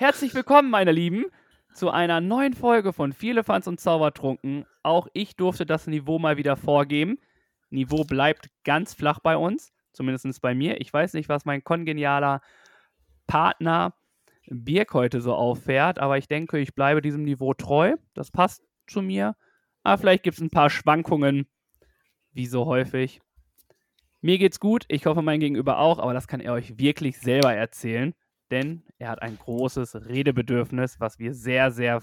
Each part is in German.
Herzlich willkommen, meine Lieben, zu einer neuen Folge von Vierlefanz und Zaubertrunken. Auch ich durfte das Niveau mal wieder vorgeben. Niveau bleibt ganz flach bei uns, zumindest bei mir. Ich weiß nicht, was mein kongenialer Partner Birk heute so auffährt, aber ich denke, ich bleibe diesem Niveau treu. Das passt zu mir. Aber vielleicht gibt es ein paar Schwankungen, wie so häufig. Mir geht's gut, ich hoffe mein Gegenüber auch, aber das kann er euch wirklich selber erzählen, denn er hat ein großes Redebedürfnis, was wir sehr, sehr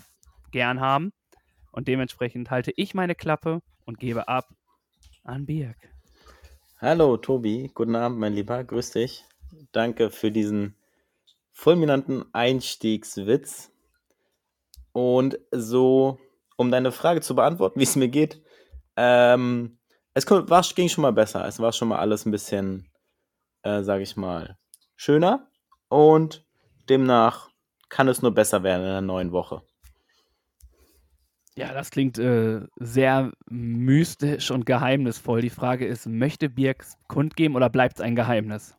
gern haben. Und dementsprechend halte ich meine Klappe und gebe ab an Birk. Hallo Tobi, guten Abend, mein Lieber, grüß dich. Danke für diesen fulminanten Einstiegswitz. Und so, um deine Frage zu beantworten, wie es mir geht, ähm, es ging schon mal besser. Es war schon mal alles ein bisschen, äh, sage ich mal, schöner. Und demnach kann es nur besser werden in der neuen Woche. Ja, das klingt äh, sehr mystisch und geheimnisvoll. Die Frage ist, möchte Birk kundgeben oder bleibt es ein Geheimnis?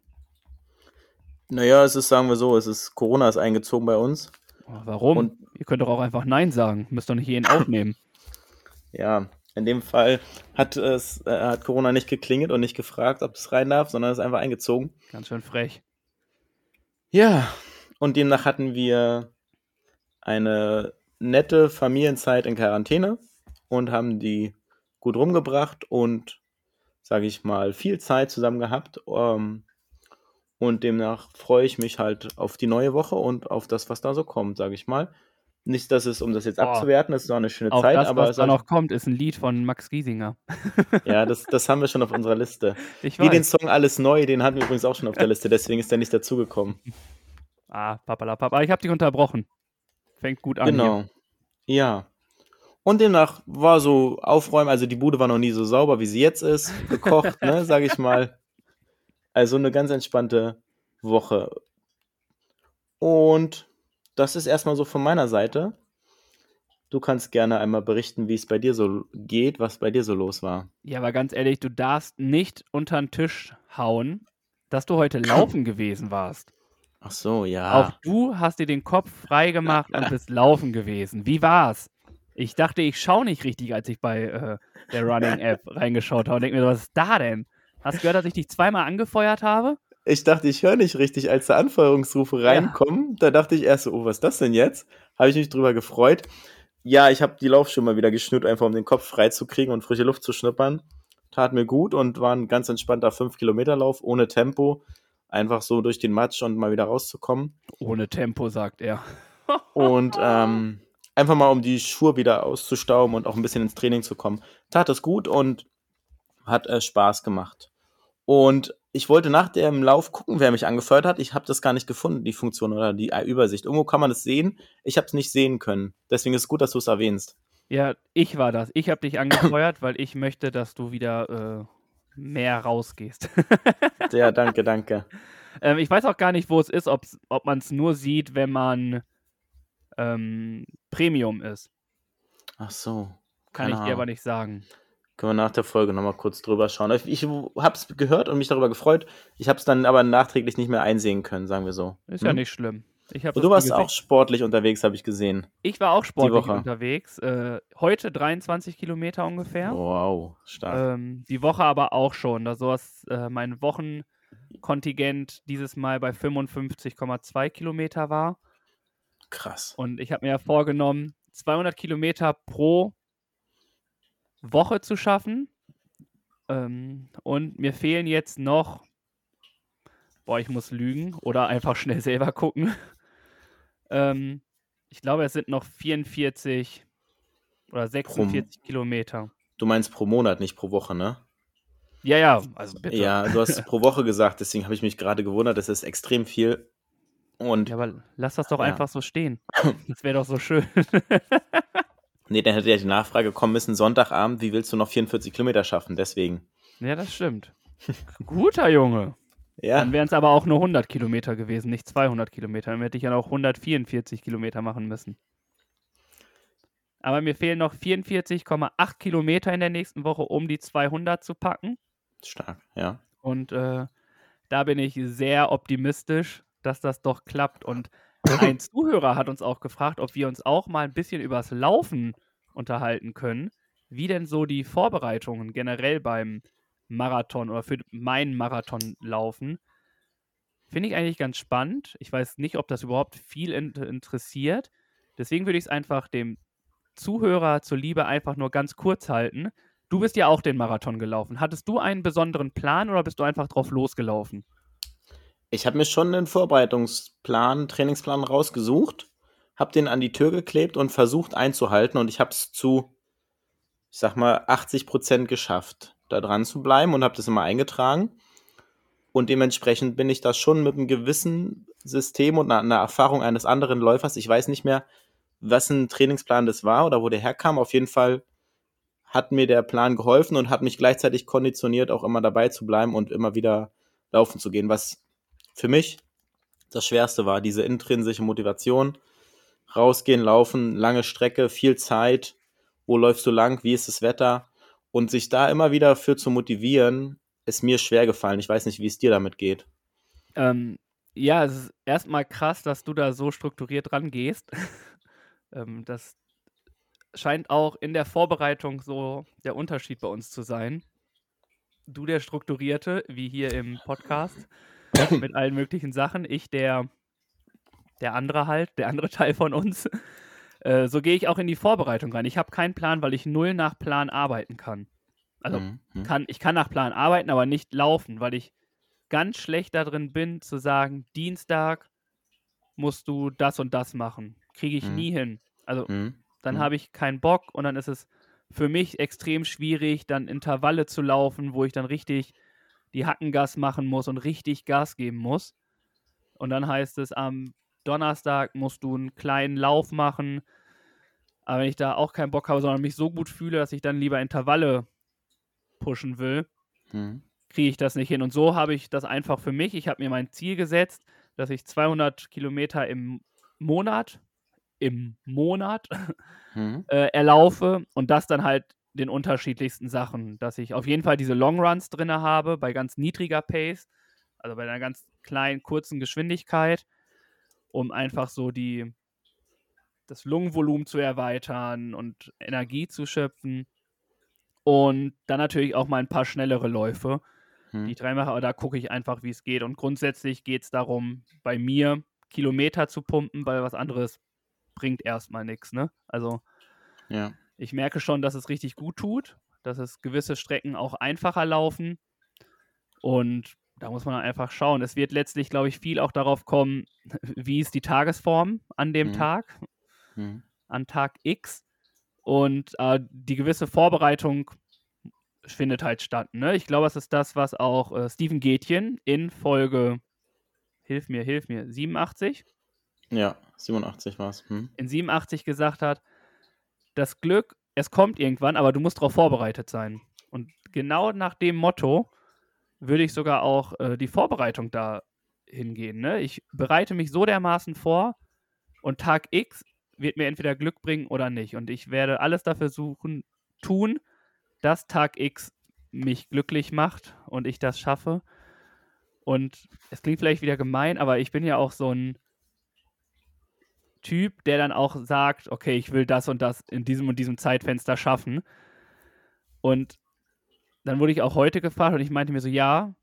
Naja, es ist, sagen wir so, es ist, Corona ist eingezogen bei uns. Oh, Warum? Und- Ihr könnt doch auch einfach Nein sagen. Müsst doch nicht jeden aufnehmen. Ja, in dem Fall hat es äh, hat Corona nicht geklingelt und nicht gefragt, ob es rein darf, sondern es ist einfach eingezogen. Ganz schön frech. Ja, und demnach hatten wir eine nette Familienzeit in Quarantäne und haben die gut rumgebracht und, sage ich mal, viel Zeit zusammen gehabt. Ähm, und demnach freue ich mich halt auf die neue Woche und auf das, was da so kommt, sage ich mal. Nicht, dass es, um das jetzt Boah. abzuwerten, es ist auch eine schöne Auch Zeit, das, aber was da noch kommt, ist ein Lied von Max Giesinger. ja, das, das haben wir schon auf unserer Liste. Ich Wie den. Song Alles Neu, den hatten wir übrigens auch schon auf der Liste, deswegen ist der nicht dazugekommen. Ah, papalapap. Aber ich habe dich unterbrochen. Fängt gut an. Genau. Ja. Und demnach war so aufräumen, also die Bude war noch nie so sauber, wie sie jetzt ist, gekocht, ne, sag ich mal. Also eine ganz entspannte Woche. Und das ist erstmal so von meiner Seite. Du kannst gerne einmal berichten, wie es bei dir so geht, was bei dir so los war. Ja, aber ganz ehrlich, du darfst nicht unter den Tisch hauen, dass du heute laufen gewesen warst. Ach so, ja. Auch du hast dir den Kopf frei gemacht und bist laufen gewesen. Wie war's? Ich dachte, ich schaue nicht richtig, als ich bei äh, der Running App reingeschaut habe und denke mir, was ist da denn? Hast du gehört, dass ich dich zweimal angefeuert habe? Ich dachte, ich höre nicht richtig, als da Anfeuerungsrufe reinkommen. Da dachte ich erst so, oh, was ist das denn jetzt? Habe ich mich drüber gefreut. Ja, ich habe die Laufschuhe mal wieder geschnürt, einfach um den Kopf frei zu kriegen und frische Luft zu schnuppern. Tat mir gut und war ein ganz entspannter 5-Kilometer-Lauf ohne Tempo. Einfach so durch den Matsch und mal wieder rauszukommen. Ohne Tempo, sagt er. Und ähm, einfach mal, um die Schuhe wieder auszustauben und auch ein bisschen ins Training zu kommen. Tat es gut und hat äh, Spaß gemacht. Und ich wollte nach dem Lauf gucken, wer mich angefeuert hat. Ich habe das gar nicht gefunden, die Funktion oder die äh, Übersicht. Irgendwo kann man es sehen. Ich habe es nicht sehen können. Deswegen ist es gut, dass du es erwähnst. Ja, ich war das. Ich habe dich angefeuert, weil ich möchte, dass du wieder äh, mehr rausgehst. Ja, danke, danke. ähm, ich weiß auch gar nicht, wo es ist, ob man es nur sieht, wenn man ähm, Premium ist. Ach so. Kann ich dir aber nicht sagen. Können wir nach der Folge nochmal kurz drüber schauen. Ich, habe es gehört und mich darüber gefreut. Ich habe es dann aber nachträglich nicht mehr einsehen können, sagen wir so. Ist ja Hm? nicht schlimm. Du warst auch sportlich unterwegs, habe ich gesehen. ich war auch sportlich unterwegs. Äh, heute 23 Kilometer ungefähr. Wow, stark. Ähm, die Woche aber auch schon. Da sowas, äh, mein Wochenkontingent dieses Mal bei 55,2 Kilometer war. Krass. Und ich habe mir ja vorgenommen, 200 Kilometer pro Woche zu schaffen. Ähm, und mir fehlen jetzt noch, boah, ich muss lügen oder einfach schnell selber gucken. ähm, ich glaube, es sind noch 44 oder 46 Kilometer. Du meinst pro Monat, nicht pro Woche, ne? Ja, ja, also bitte. Ja, du hast pro Woche gesagt, deswegen habe ich mich gerade gewundert, das ist extrem viel. Und Ja, aber lass das doch Ja. einfach so stehen. Das wäre doch so schön. Nee, dann hätte ja die Nachfrage kommen müssen, Sonntagabend, wie willst du noch 44 Kilometer schaffen? Deswegen. ja, das stimmt. Guter Junge. Ja, Dann wären es aber auch nur 100 Kilometer gewesen, nicht 200 Kilometer. Dann hätte ich ja noch 144 Kilometer machen müssen. Aber mir fehlen noch 44,8 Kilometer in der nächsten Woche, um die 200 zu packen. stark, ja. Und äh, da bin ich sehr optimistisch, dass das doch klappt. Und ein Zuhörer hat uns auch gefragt, ob wir uns auch mal ein bisschen übers Laufen unterhalten können. Wie denn so die Vorbereitungen generell beim Marathon oder für meinen Marathon laufen. Finde ich eigentlich ganz spannend. Ich weiß nicht, ob das überhaupt viel in interessiert. Deswegen würde ich es einfach dem Zuhörer zuliebe einfach nur ganz kurz halten. Du bist ja auch den Marathon gelaufen. Hattest du einen besonderen Plan oder bist du einfach drauf losgelaufen? Ich habe mir schon einen Vorbereitungsplan, Trainingsplan rausgesucht, habe den an die Tür geklebt und versucht einzuhalten und ich habe es zu, ich sag mal, 80 Prozent geschafft, da dran zu bleiben und habe das immer eingetragen. Und dementsprechend bin ich da schon mit einem gewissen System und einer, Erfahrung eines anderen Läufers. Ich weiß nicht mehr, was ein Trainingsplan das war oder wo der herkam. Auf jeden Fall hat mir der Plan geholfen und hat mich gleichzeitig konditioniert, auch immer dabei zu bleiben und immer wieder laufen zu gehen, was für mich das Schwerste war, diese intrinsische Motivation. Rausgehen, laufen, lange Strecke, viel Zeit. Wo läufst du lang? Wie ist das Wetter? Und sich da immer wieder für zu motivieren, ist mir schwer gefallen. Ich weiß nicht, wie es dir damit geht. Ähm, ja, es ist erstmal krass, dass du da so strukturiert rangehst. ähm, das scheint auch in der Vorbereitung so der Unterschied bei uns zu sein. Du der Strukturierte, wie hier im Podcast, mit allen möglichen Sachen. Ich der, der andere halt, der andere Teil von uns. Äh, so gehe ich auch in die Vorbereitung rein. Ich habe keinen Plan, weil ich null nach Plan arbeiten kann. Also Mhm, mhm. kann, ich kann nach Plan arbeiten, aber nicht laufen, weil ich ganz schlecht darin bin, zu sagen, Dienstag musst du das und das machen. Kriege ich Mhm. nie hin. Also Mhm. dann Mhm. habe ich keinen Bock und dann ist es für mich extrem schwierig, dann Intervalle zu laufen, wo ich dann richtig die Hackengas machen muss und richtig Gas geben muss. Und dann heißt es, am Donnerstag musst du einen kleinen Lauf machen. Aber wenn ich da auch keinen Bock habe, sondern mich so gut fühle, dass ich dann lieber Intervalle pushen will, Mhm. kriege ich das nicht hin. Und so habe ich das einfach für mich. Ich habe mir mein Ziel gesetzt, dass ich 200 Kilometer im Monat, im Monat Mhm. äh, erlaufe und das dann halt den unterschiedlichsten Sachen, dass ich auf jeden Fall diese Long Runs drin habe, bei ganz niedriger Pace, also bei einer ganz kleinen, kurzen Geschwindigkeit, um einfach so die, das Lungenvolumen zu erweitern und Energie zu schöpfen. Und dann natürlich auch mal ein paar schnellere Läufe, die Mhm. ich drei mache, aber da gucke ich einfach, wie es geht. Und grundsätzlich geht es darum, bei mir Kilometer zu pumpen, weil was anderes bringt erstmal nichts. Ne? Also Ja. Ich merke schon, dass es richtig gut tut, dass es gewisse Strecken auch einfacher laufen. Und da muss man einfach schauen. Es wird letztlich, glaube ich, viel auch darauf kommen, wie ist die Tagesform an dem Mhm. Tag, Mhm. an Tag X. Und äh, die gewisse Vorbereitung findet halt statt. Ne? Ich glaube, es ist das, was auch äh, Steven Gätjen in Folge, hilf mir, hilf mir, 87, Ja, 87 war es. Mhm. in 87 gesagt hat, das Glück, es kommt irgendwann, aber du musst darauf vorbereitet sein. Und genau nach dem Motto würde ich sogar auch äh, die Vorbereitung da hingehen. Ne? Ich bereite mich so dermaßen vor und Tag X wird mir entweder Glück bringen oder nicht. Und ich werde alles dafür suchen, tun, dass Tag X mich glücklich macht und ich das schaffe. Und es klingt vielleicht wieder gemein, aber ich bin ja auch so ein Typ, der dann auch sagt, okay, ich will das und das in diesem und diesem Zeitfenster schaffen. Und dann wurde ich auch heute gefragt und ich meinte mir so, ja,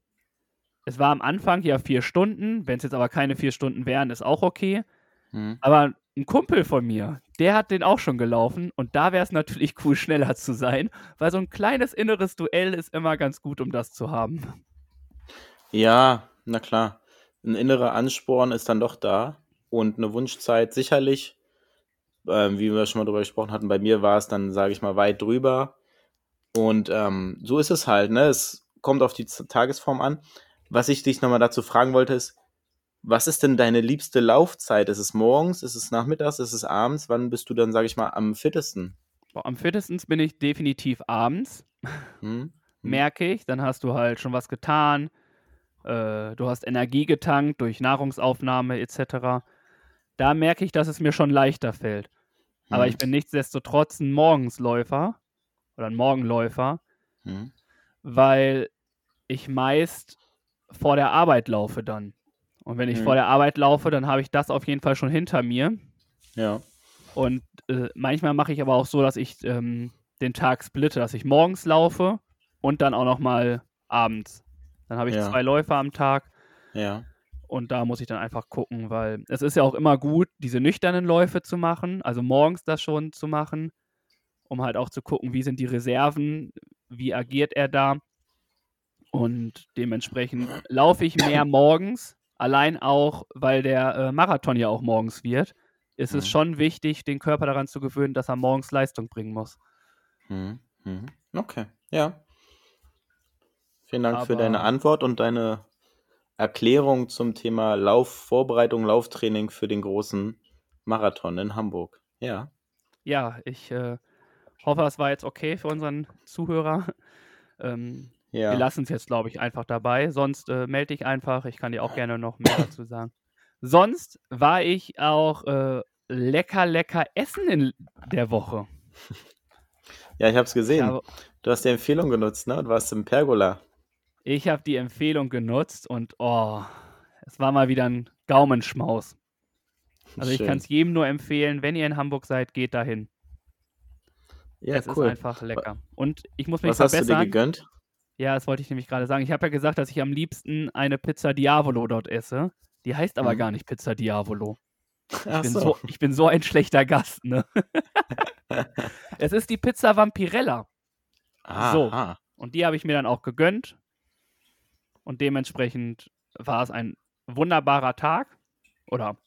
es war am Anfang ja vier Stunden, wenn es jetzt aber keine vier Stunden wären, ist auch okay. Mhm. Aber ein Kumpel von mir, der hat den auch schon gelaufen und da wäre es natürlich cool, schneller zu sein, weil so ein kleines inneres Duell ist immer ganz gut, um das zu haben. Ja, na klar. Ein innerer Ansporn ist dann doch da und eine Wunschzeit sicherlich, ähm, wie wir schon mal drüber gesprochen hatten, bei mir war es dann, sage ich mal, weit drüber. Und ähm, so ist es halt, ne? Es kommt auf die Tagesform an. Was ich dich nochmal dazu fragen wollte, ist, Was ist denn deine liebste Laufzeit? Ist es morgens, ist es nachmittags, ist es abends? Wann bist du dann, sage ich mal, am fittesten? Boah, am fittesten bin ich definitiv abends, Hm? Hm. merke ich. Dann hast du halt schon was getan. Äh, du hast Energie getankt durch Nahrungsaufnahme etc. Da merke ich, dass es mir schon leichter fällt. Aber Hm. ich bin nichtsdestotrotz ein Morgensläufer oder ein Morgenläufer, Hm. weil ich meist vor der Arbeit laufe dann. Und wenn ich Hm. vor der Arbeit laufe, dann habe ich das auf jeden Fall schon hinter mir. Ja. Und äh, manchmal mache ich aber auch so, dass ich ähm, den Tag splitte, dass ich morgens laufe und dann auch noch mal abends. Dann habe ich Ja. zwei Läufe am Tag Ja. Und da muss ich dann einfach gucken, weil es ist ja auch immer gut, diese nüchternen Läufe zu machen, also morgens das schon zu machen, um halt auch zu gucken, wie sind die Reserven, wie agiert er da. Und dementsprechend laufe ich mehr morgens, allein auch, weil der äh, Marathon ja auch morgens wird, ist es Mhm. schon wichtig, den Körper daran zu gewöhnen, dass er morgens Leistung bringen muss. Hm. Hm. Okay. Ja. Vielen Dank für deine Aber- Antwort und deine Erklärung zum Thema Laufvorbereitung, Lauftraining für den großen Marathon in Hamburg. Ja. Ja, ich äh, hoffe, das war jetzt okay für unseren Zuhörer. Ähm, Ja. Wir lassen es jetzt, glaube ich, einfach dabei. Sonst äh, melde dich einfach. Ich kann dir auch gerne noch mehr dazu sagen. Sonst war ich auch äh, lecker, lecker essen in der Woche. Ja, ich habe es gesehen. Du hast die Empfehlung genutzt, ne? Du warst im Pergola. Ich habe die Empfehlung genutzt und oh, es war mal wieder ein Gaumenschmaus. Also ich Schön. kann es jedem nur empfehlen, wenn ihr in Hamburg seid, geht dahin. Ja, es cool. ist einfach lecker. Und ich muss mich Was hast du dir verbessern. gegönnt? Ja, das wollte ich nämlich gerade sagen. Ich habe ja gesagt, dass ich am liebsten eine Pizza Diavolo dort esse. Die heißt aber Mhm. gar nicht Pizza Diavolo. Ich bin, so. so, ich bin so ein schlechter Gast, ne? es ist die Pizza Vampirella. Ah, So. ah. Und die habe ich mir dann auch gegönnt. Und dementsprechend war es ein wunderbarer Tag. Oder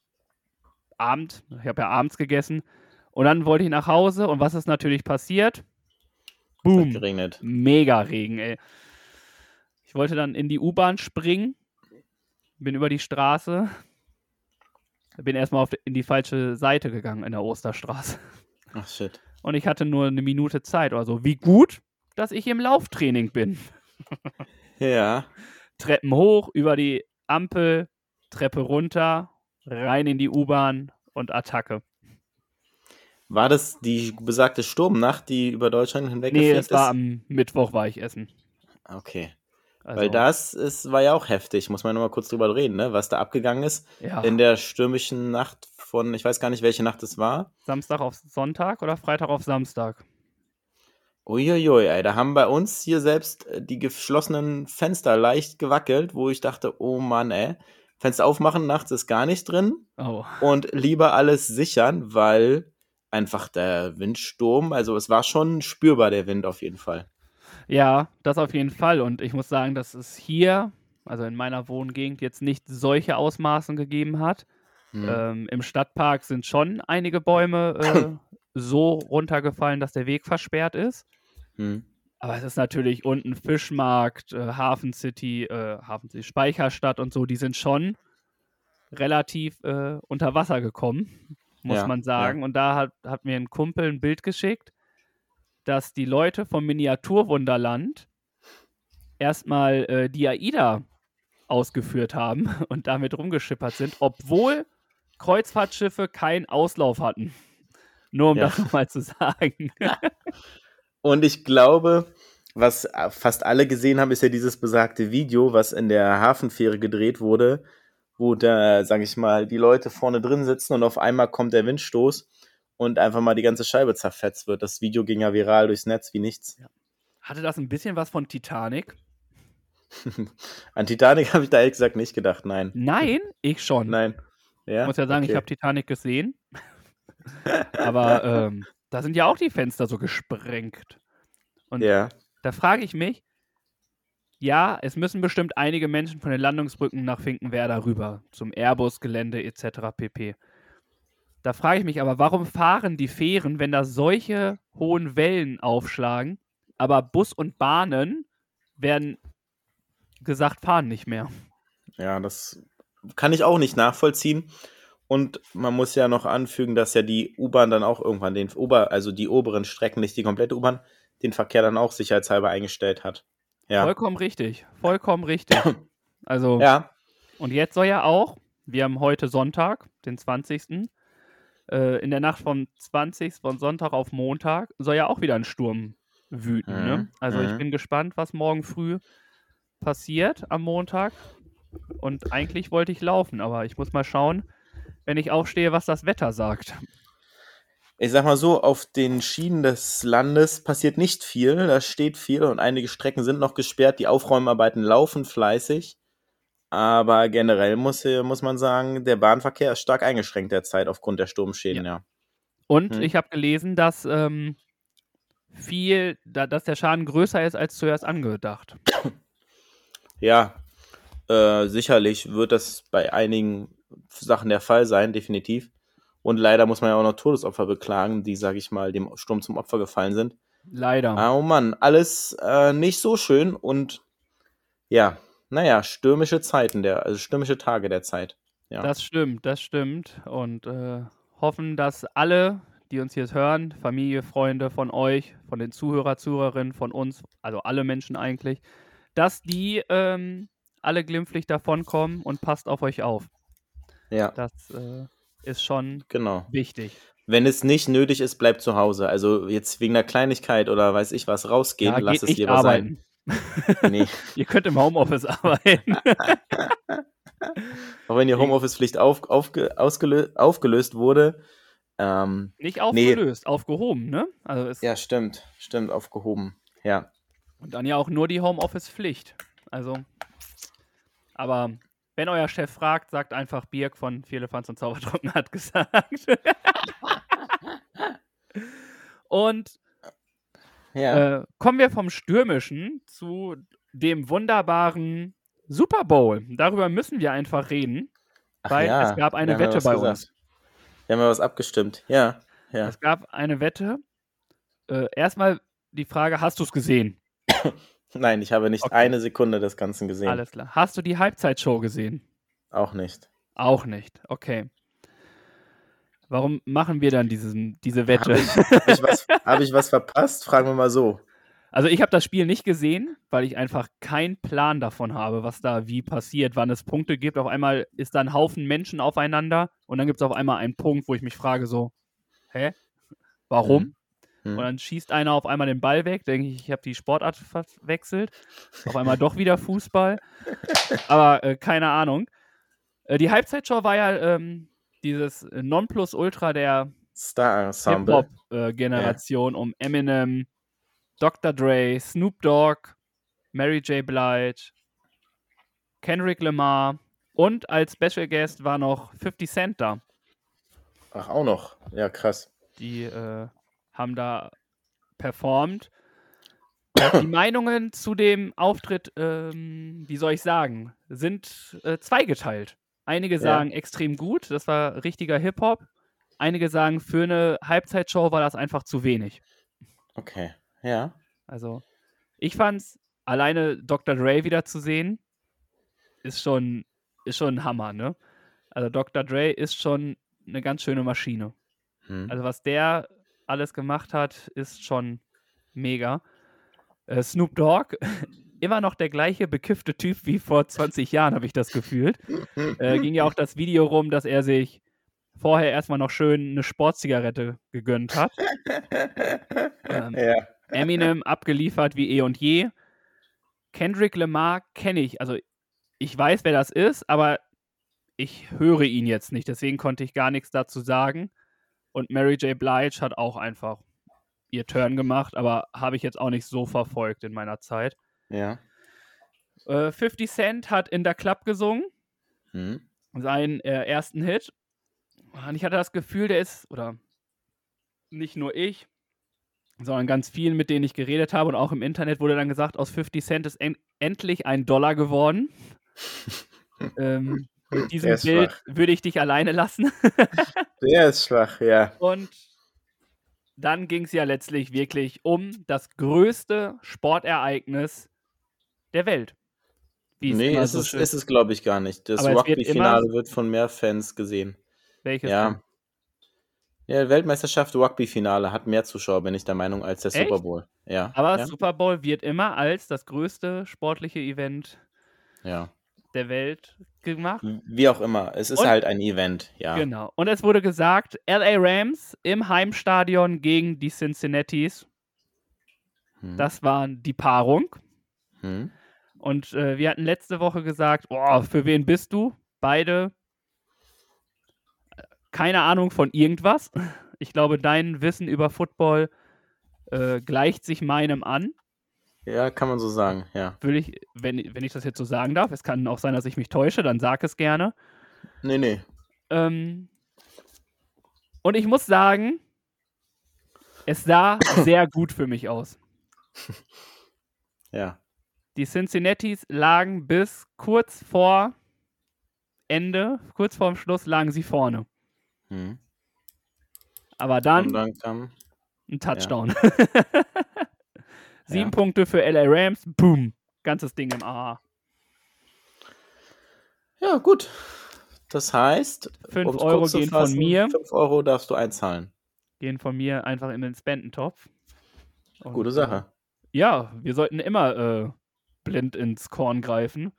Abend. Ich habe ja abends gegessen. Und dann wollte ich nach Hause. Und was ist natürlich passiert? Boom. geregnet. Mega Regen, ey. Ich wollte dann in die U-Bahn springen. Bin über die Straße. Bin erstmal auf, in die falsche Seite gegangen in der Osterstraße. Ach shit. Und ich hatte nur eine Minute Zeit oder so. Wie gut, dass ich im Lauftraining bin. Ja. Treppen hoch, über die Ampel, Treppe runter, rein in die U-Bahn und Attacke. War das die besagte Sturmnacht, die über Deutschland hinweg Nee, es war ist? am Mittwoch war ich essen. Okay. Also, Weil das ist, war ja auch heftig, muss man nochmal kurz drüber reden, ne? was da abgegangen ist ja, in der stürmischen Nacht von, ich weiß gar nicht, welche Nacht es war. Samstag auf Sonntag oder Freitag auf Samstag. Uiuiui, ey, da haben bei uns hier selbst äh, die geschlossenen Fenster leicht gewackelt, wo ich dachte, oh Mann, ey, Fenster aufmachen, nachts ist gar nicht drin Oh. und lieber alles sichern, weil einfach der Windsturm, also es war schon spürbar, der Wind auf jeden Fall. Ja, das auf jeden Fall. Und ich muss sagen, dass es hier, also in meiner Wohngegend, jetzt nicht solche Ausmaßen gegeben hat. Hm. Ähm, Im Stadtpark sind schon einige Bäume äh, so runtergefallen, dass der Weg versperrt ist. Hm. Aber es ist natürlich unten Fischmarkt, äh, Hafen City, äh, Hafen City, Speicherstadt und so, die sind schon relativ äh, unter Wasser gekommen, muss Ja, man sagen. Und da hat, hat mir ein Kumpel ein Bild geschickt, dass die Leute vom Miniaturwunderland erstmal äh, die AIDA ausgeführt haben und damit rumgeschippert sind, obwohl Kreuzfahrtschiffe keinen Auslauf hatten. Nur um Ja. das nochmal zu sagen. Und ich glaube, was fast alle gesehen haben, ist ja dieses besagte Video, was in der Hafenfähre gedreht wurde, wo da, sag ich mal, die Leute vorne drin sitzen und auf einmal kommt der Windstoß und einfach mal die ganze Scheibe zerfetzt wird. Das Video ging ja viral durchs Netz wie nichts. Hatte das ein bisschen was von Titanic? An Titanic habe ich da ehrlich gesagt nicht gedacht, nein. Nein, ich schon. Nein. Ja? Ich muss ja sagen, ich Okay. habe Titanic gesehen. Aber ähm, da sind ja auch die Fenster so gesprengt. Und Ja. da frage ich mich, ja, es müssen bestimmt einige Menschen von den Landungsbrücken nach Finkenwerder rüber, zum Airbus-Gelände etc. pp. Da frage ich mich aber, warum fahren die Fähren, wenn da solche hohen Wellen aufschlagen, aber Bus und Bahnen werden gesagt, fahren nicht mehr. Ja, das kann ich auch nicht nachvollziehen. Und man muss ja noch anfügen, dass ja die U-Bahn dann auch irgendwann den Ober, also die oberen Strecken, nicht die komplette U-Bahn, den Verkehr dann auch sicherheitshalber eingestellt hat. Ja. Vollkommen richtig. Vollkommen richtig. Also, Ja, und jetzt soll ja auch, wir haben heute Sonntag, den 20. Äh, in der Nacht von 20. von Sonntag auf Montag soll ja auch wieder ein Sturm wüten. Mhm, Ne? Also ich mhm. bin gespannt, was morgen früh passiert am Montag. Und eigentlich wollte ich laufen, aber ich muss mal schauen, wenn ich aufstehe, was das Wetter sagt. ich sag mal so, auf den Schienen des Landes passiert nicht viel, da steht viel und einige Strecken sind noch gesperrt, die Aufräumarbeiten laufen fleißig. Aber generell muss, hier- muss man sagen, der Bahnverkehr ist stark eingeschränkt derzeit aufgrund der Sturmschäden, ja. Und Hm. ich habe gelesen, dass ähm, viel, da, dass der Schaden größer ist als zuerst angedacht. Ja, äh, sicherlich wird das bei einigen Sachen der Fall sein, definitiv. Und leider muss man ja auch noch Todesopfer beklagen, die, sag ich mal, dem Sturm zum Opfer gefallen sind. Leider. Ah, Oh Mann, alles äh, nicht so schön und ja, naja, stürmische Zeiten der, also stürmische Tage der Zeit. Ja. Das stimmt, das stimmt. Und äh, hoffen, dass alle, die uns jetzt hören, Familie, Freunde von euch, von den Zuhörer, Zuhörerinnen, von uns, also alle Menschen eigentlich, dass die ähm, alle glimpflich davonkommen und passt auf euch auf. Ja, Das äh, ist schon genau. wichtig. Wenn es nicht nötig ist, bleibt zu Hause. Also jetzt wegen einer Kleinigkeit oder weiß ich was rausgehen, Ja, lass es lieber arbeiten. sein. Nee. Ihr könnt im Homeoffice arbeiten. Auch wenn die Homeoffice-Pflicht auf, aufge, ausgelö- aufgelöst wurde. Ähm, nicht aufgelöst, aufgehoben, ne? Also ja, stimmt, stimmt, aufgehoben. Ja. Und dann ja auch nur die Homeoffice-Pflicht. Also, aber wenn euer Chef fragt, sagt einfach Birk von Vierlefanz und Zaubertrunken hat gesagt. und Ja. äh, kommen wir vom Stürmischen zu dem wunderbaren Super Bowl. Darüber müssen wir einfach reden, Ach weil ja, es gab eine wir Wette bei gesagt. uns. Wir haben ja was abgestimmt. Ja, ja. Es gab eine Wette. Äh, erstmal die Frage, hast du es gesehen? Nein, ich habe nicht Okay. eine Sekunde des Ganzen gesehen. Alles klar. Hast du die Halbzeitshow gesehen? Auch nicht. Auch nicht. Okay. Warum machen wir dann diesen, diese Habe Wette? ich, hab ich, was- hab ich was verpasst? Fragen wir mal so. Also ich habe das Spiel nicht gesehen, weil ich einfach keinen Plan davon habe, was da wie passiert, wann es Punkte gibt. Auf einmal ist da ein Haufen Menschen aufeinander und dann gibt es auf einmal einen Punkt, wo ich mich frage so, hä? Warum? Hm. Und dann schießt einer auf einmal den Ball weg, denke ich, ich habe die Sportart verwechselt. Auf einmal doch wieder Fußball. Aber äh, keine Ahnung. Äh, die Halbzeitshow war ja ähm, dieses Nonplusultra der. Hip-Hop-Generation um Eminem, Dr. Dre, Snoop Dogg, Mary J. Blige, Kendrick Lamar und als Special Guest war noch 50 Cent da. Ach, auch noch. Ja, krass. Die äh, haben da performt. Die Meinungen zu dem Auftritt, ähm, wie soll ich sagen, sind äh, zweigeteilt. Einige Ja. sagen extrem gut, das war richtiger Hip-Hop. Einige sagen, für eine Halbzeitshow war das einfach zu wenig. Okay. Ja. Also, ich fand's alleine Dr. Dre wieder zu sehen, ist schon, ist schon ein Hammer, ne? Also Dr. Dre ist schon eine ganz schöne Maschine. Hm. Also was der alles gemacht hat, ist schon mega. Äh, Snoop Dogg, immer noch der gleiche bekiffte Typ wie vor 20 Jahren, habe ich das gefühlt. Äh, ging ja auch das Video rum, dass er sich vorher erstmal noch schön eine Sportzigarette gegönnt hat. Ähm, ja. Eminem abgeliefert wie eh und je. Kendrick Lamar kenne ich, also ich weiß, wer das ist, aber ich höre ihn jetzt nicht, deswegen konnte ich gar nichts dazu sagen. Und Mary J. Blige hat auch einfach ihr Turn gemacht, aber habe ich jetzt auch nicht so verfolgt in meiner Zeit. Ja. Äh, 50 Cent hat in der Club gesungen, Hm. seinen äh, ersten Hit. Und ich hatte das Gefühl, der ist, oder nicht nur ich, sondern ganz vielen, mit denen ich geredet habe und auch im Internet wurde dann gesagt, aus 50 Cent ist en endlich ein Dollar geworden. ähm, mit diesem ist Bild schwach. würde ich dich alleine lassen. Der ist schwach, ja. Und dann ging es ja letztlich wirklich um das größte Sportereignis der Welt. Wie Nee, ist so es, schön- ist es glaube ich gar nicht. Das es wird Rugby-Finale immer- wird von mehr Fans gesehen. Welches? Ja. Ja, Weltmeisterschaft Rugby-Finale hat mehr Zuschauer, bin ich der Meinung, als der Echt? Super Bowl. Ja. Aber ja? Super Bowl wird immer als das größte sportliche Event ja. Der Welt gemacht. Wie auch immer. Es ist Und- halt ein Event, ja. Genau. Und es wurde gesagt, LA Rams im Heimstadion gegen die Cincinnatis. Hm. Das war die Paarung. Hm. Und äh, wir hatten letzte Woche gesagt, oh, für wen bist du? Beide äh, keine Ahnung von irgendwas. Ich glaube, dein Wissen über Football äh, gleicht sich meinem an. Ja, kann man so sagen, ja. Will ich, wenn, wenn ich das jetzt so sagen darf, es kann auch sein, dass ich mich täusche, dann sag es gerne. Nee, nee. Ähm, und ich muss sagen, es sah sehr gut für mich aus. Ja. Die Cincinnatis lagen bis kurz vor Ende, kurz vorm Schluss lagen sie vorne. Hm. Aber dann dann kam. ein Touchdown. Sieben Ja. Punkte für LA Rams, boom, ganzes Ding im A. Ja, gut. Das heißt, Fünf um's Euro kurz zu gehen von fassen, mir. 5 Euro darfst du einzahlen. Gehen von mir einfach in den Spendentopf. Und, Gute äh, Sache. Ja, wir sollten immer äh, blind ins Korn greifen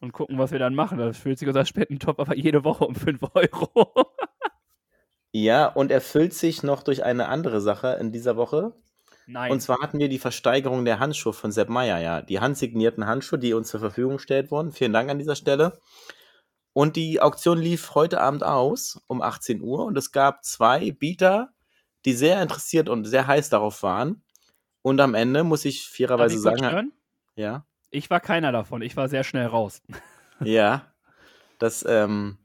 und gucken, was wir dann machen. Da fühlt sich unser Spendentopf aber jede Woche um 5 Euro. Ja, und erfüllt sich noch durch eine andere Sache in dieser Woche. Nein. Und zwar hatten wir die Versteigerung der Handschuhe von Sepp Meyer, ja. Die handsignierten Handschuhe, die uns zur Verfügung gestellt wurden. Vielen Dank an dieser Stelle. Und die Auktion lief heute Abend aus um 18 Uhr und es gab zwei Bieter, die sehr interessiert und sehr heiß darauf waren. Und am Ende muss ich fairerweise ich sagen, stören? ja, Ich war keiner davon. Ich war sehr schnell raus. ja, das ähm,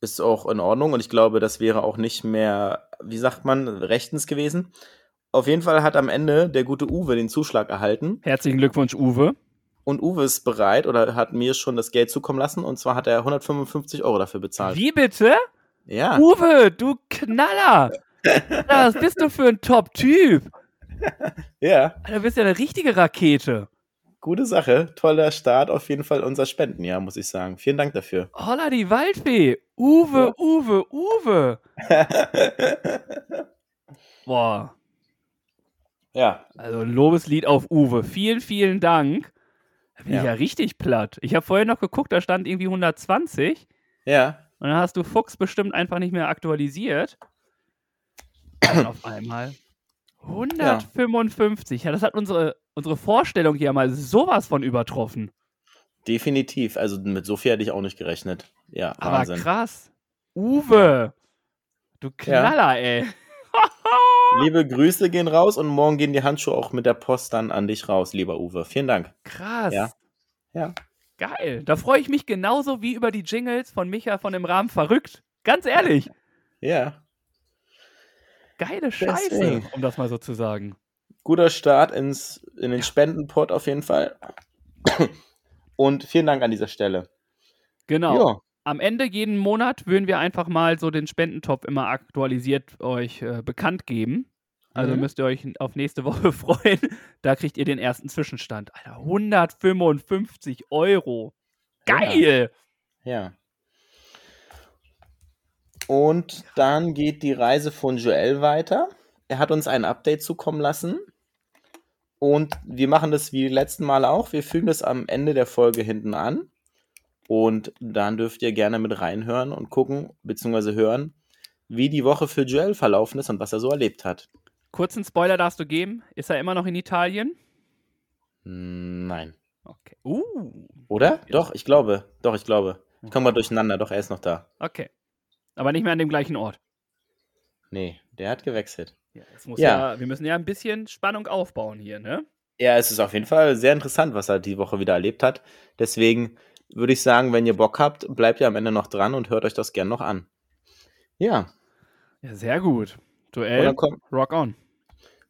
ist auch in Ordnung und ich glaube, das wäre auch nicht mehr, wie sagt man, rechtens gewesen. Auf jeden Fall hat am Ende der gute Uwe den Zuschlag erhalten Herzlichen Glückwunsch, Uwe. und Uwe ist bereit oder hat mir schon das Geld zukommen lassen und zwar hat er 155 Euro dafür bezahlt. Wie bitte? Ja, Uwe, du Knaller! Was bist du für ein Top-Typ? ja, Du bist ja eine richtige Rakete. gute Sache. Toller Start auf jeden Fall unser Spendenjahr, muss ich sagen. Vielen Dank dafür. Holla die Waldfee. Uwe. Uwe, Uwe. Boah. Ja, Also Lobeslied auf Uwe. Vielen, vielen Dank. Da bin ich Ja. ja richtig platt. Ich habe vorher noch geguckt, da stand irgendwie 120. ja, Und dann hast du Fuchs bestimmt einfach nicht mehr aktualisiert. Und auf einmal 155. Ja, das hat unsere, unsere Vorstellung hier mal sowas von übertroffen. definitiv. Also mit so viel hätte ich auch nicht gerechnet. Ja, Aber Wahnsinn. krass. Uwe. Du Knaller, ey. Liebe Grüße gehen raus und morgen gehen die Handschuhe auch mit der Post dann an dich raus, lieber Uwe. Vielen Dank. Krass. Ja. Ja. Geil. Da freue ich mich genauso wie über die Jingles von Micha von dem Rahmen verrückt. Ganz ehrlich. Ja. Geile Scheiße, Deswegen. um das mal so zu sagen. Guter Start ins, in den Spendenpot auf jeden Fall. Und vielen Dank an dieser Stelle. Genau. Ja, Am Ende jeden Monat würden wir einfach mal so den Spendentopf immer aktualisiert euch äh, bekannt geben. Also Mhm. müsst ihr euch auf nächste Woche freuen. Da kriegt ihr den ersten Zwischenstand. Alter, 155 Euro. Geil! ja. Und dann geht die Reise von Joel weiter. Er hat uns ein Update zukommen lassen. Und wir machen das wie die letzten Male auch. Wir fügen das am Ende der Folge hinten an. Und dann dürft ihr gerne mit reinhören und gucken, beziehungsweise hören, wie die Woche für Joel verlaufen ist und was er so erlebt hat. Kurzen Spoiler darfst du geben. Ist er immer noch in Italien? Hm, Nein. Okay. Uh. Oder? Doch, ich glaube. Doch, ich glaube. Ich komme mal durcheinander. Doch, er ist noch da. Okay. Aber nicht mehr an dem gleichen Ort. Nee, der hat gewechselt. Ja, Ja. ja. wir müssen ja ein bisschen Spannung aufbauen hier, ne? Ja, es ist auf jeden Fall sehr interessant, was er die Woche wieder erlebt hat. Deswegen würde ich sagen, wenn ihr Bock habt, bleibt ihr am Ende noch dran und hört euch das gern noch an. Ja, Ja, sehr gut. Duell, komm, rock on.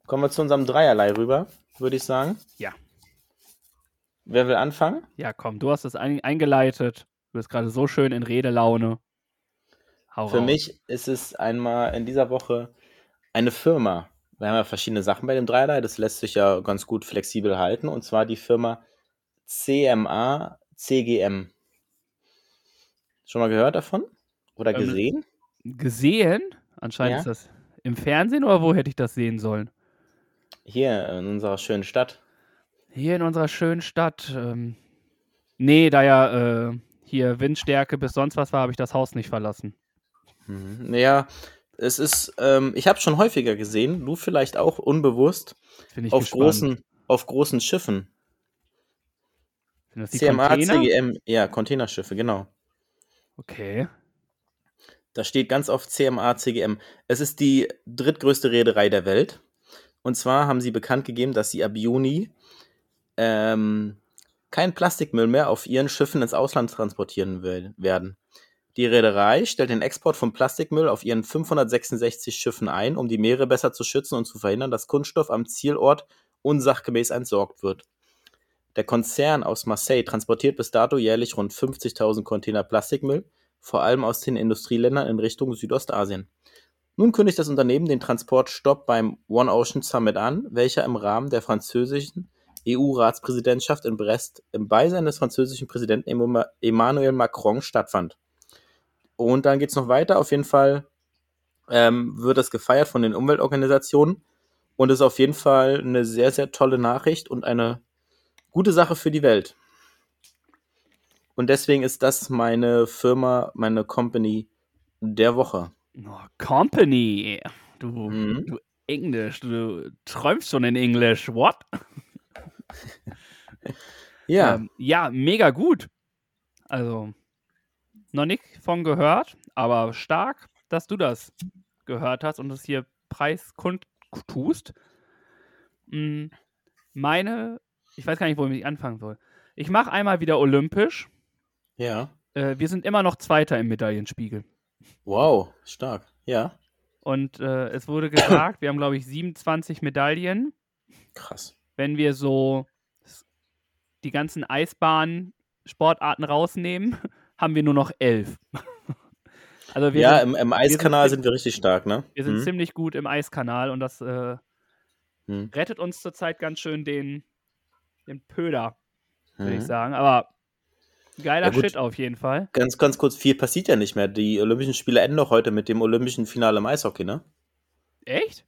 kommen wir zu unserem Dreierlei rüber, würde ich sagen. Ja. Wer will anfangen? Ja, komm, du hast es ein, eingeleitet. Du bist gerade so schön in Redelaune. Hau Für raus. mich ist es einmal in dieser Woche eine Firma. Wir haben ja verschiedene Sachen bei dem Dreierlei, das lässt sich ja ganz gut flexibel halten. Und zwar die Firma CMA CGM. Schon mal gehört davon? Oder Ähm, gesehen? Gesehen? Anscheinend Ja. ist das im Fernsehen oder wo hätte ich das sehen sollen? Hier in unserer schönen Stadt. Hier in unserer schönen Stadt. Ähm, nee, da ja äh, hier Windstärke bis sonst was war, habe ich das Haus nicht verlassen. Mhm. Naja, es ist, ähm, ich habe schon häufiger gesehen, du vielleicht auch unbewusst, auf gespannt. großen, auf großen Schiffen. Sind das die CMA, Container? CGM, ja, Containerschiffe, genau. Okay. Da steht ganz oft CMA, CGM. Es ist die drittgrößte Reederei der Welt. Und zwar haben sie bekannt gegeben, dass sie ab Juni ähm, kein Plastikmüll mehr auf ihren Schiffen ins Ausland transportieren will, werden. Die Reederei stellt den Export von Plastikmüll auf ihren 566 Schiffen ein, um die Meere besser zu schützen und zu verhindern, dass Kunststoff am Zielort unsachgemäß entsorgt wird. Der Konzern aus Marseille transportiert bis dato jährlich rund 50.000 Container Plastikmüll, vor allem aus den Industrieländern in Richtung Südostasien. Nun kündigt das Unternehmen den Transportstopp beim One Ocean Summit an, welcher im Rahmen der französischen EU-Ratspräsidentschaft in Brest im Beisein des französischen Präsidenten Emmanuel Macron stattfand. Und dann geht's noch weiter. Auf jeden Fall ähm, wird das gefeiert von den Umweltorganisationen und ist auf jeden Fall eine sehr, sehr tolle Nachricht und eine gute Sache für die Welt. Und deswegen ist das meine Firma, meine Company der Woche. Oh, Company. Du, Mhm. du Englisch. Du träumst schon in Englisch. What? Ja, Ähm, ja, mega gut. Also, noch nicht von gehört, aber stark, dass du das gehört hast und es hier preiskund tust. Mm, Meine, ich weiß gar nicht, wo ich anfangen soll. Ich mache einmal wieder olympisch. ja. Äh, wir sind immer noch Zweiter im Medaillenspiegel. Wow, stark. Ja, Und äh, es wurde gesagt, wir haben, glaube ich, 27 Medaillen. krass. Wenn wir so die ganzen Eisbahn-Sportarten rausnehmen, haben wir nur noch elf. also wir ja, sind, im, im Eiskanal sind- sind wir richtig stark, ne? wir sind Mhm. ziemlich gut im Eiskanal und das äh, Mhm. rettet uns zurzeit ganz schön den, den Pöder, würde ich Mhm. sagen. Aber geiler Ja. Shit auf jeden Fall. Ganz, ganz kurz, viel passiert ja nicht mehr. Die Olympischen Spiele enden doch heute mit dem Olympischen Finale im Eishockey, ne? Echt?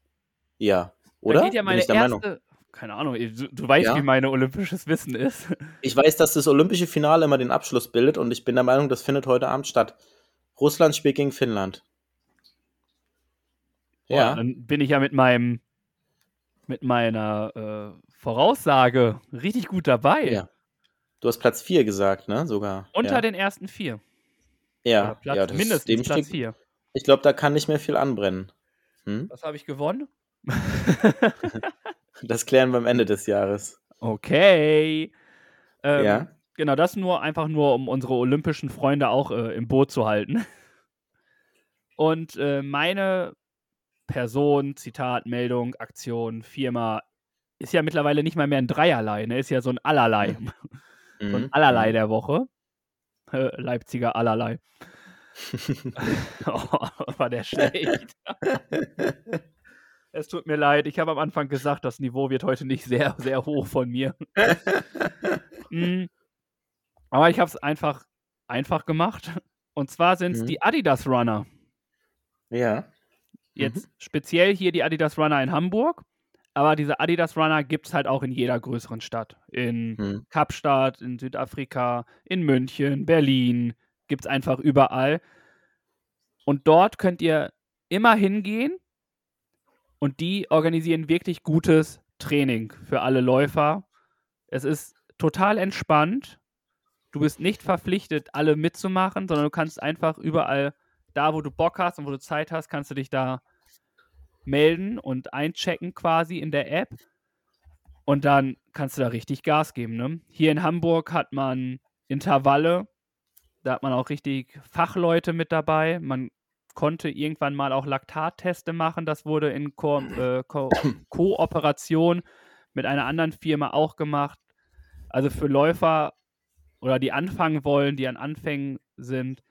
Ja, Da oder? geht ja Bin meine ich der Meinung. erste. Keine Ahnung, du, du weißt, Ja. wie mein olympisches Wissen ist. Ich weiß, dass das Olympische Finale immer den Abschluss bildet und ich bin der Meinung, das findet heute Abend statt. Russland spielt gegen Finnland. Boah, Ja, Dann bin ich ja mit meinem mit meiner äh, Voraussage richtig gut dabei. ja. Du hast Platz 4 gesagt, ne? Sogar. Unter ja. den ersten vier. Ja, Platz, ja das mindestens dem Platz steht, vier. Ich glaube, da kann nicht mehr viel anbrennen. Hm? Was habe ich gewonnen? Das klären wir am Ende des Jahres. Okay. Ähm, Ja. Genau, das nur einfach nur, um unsere olympischen Freunde auch äh, im Boot zu halten. Und äh, meine Person, Zitat, Meldung, Aktion, Firma ist ja mittlerweile nicht mal mehr ein Dreierlei, ne? Ist ja so ein Allerlei. So Mhm. ein Allerlei der Woche. Äh, Leipziger Allerlei. oh, war der schlecht. es tut mir leid, ich habe am Anfang gesagt, das Niveau wird heute nicht sehr, sehr hoch von mir. Mm, Aber ich habe es einfach, einfach gemacht. Und zwar sind es Mhm. die Adidas Runner. ja. Jetzt speziell hier die Adidas Runner in Hamburg. Aber diese Adidas Runner gibt es halt auch in jeder größeren Stadt. In Hm. Kapstadt, in Südafrika, in München, Berlin, gibt es einfach überall. Und dort könnt ihr immer hingehen und die organisieren wirklich gutes Training für alle Läufer. Es ist total entspannt. Du bist nicht verpflichtet, alle mitzumachen, sondern du kannst einfach überall, da wo du Bock hast und wo du Zeit hast, kannst du dich da melden und einchecken quasi in der App. Und dann kannst du da richtig Gas geben. Ne? Hier in Hamburg hat man Intervalle. Da hat man auch richtig Fachleute mit dabei. Man konnte irgendwann mal auch Laktatteste machen. Das wurde in Ko äh, Ko Kooperation mit einer anderen Firma auch gemacht. Also für Läufer oder die anfangen wollen, die an Anfängen sind,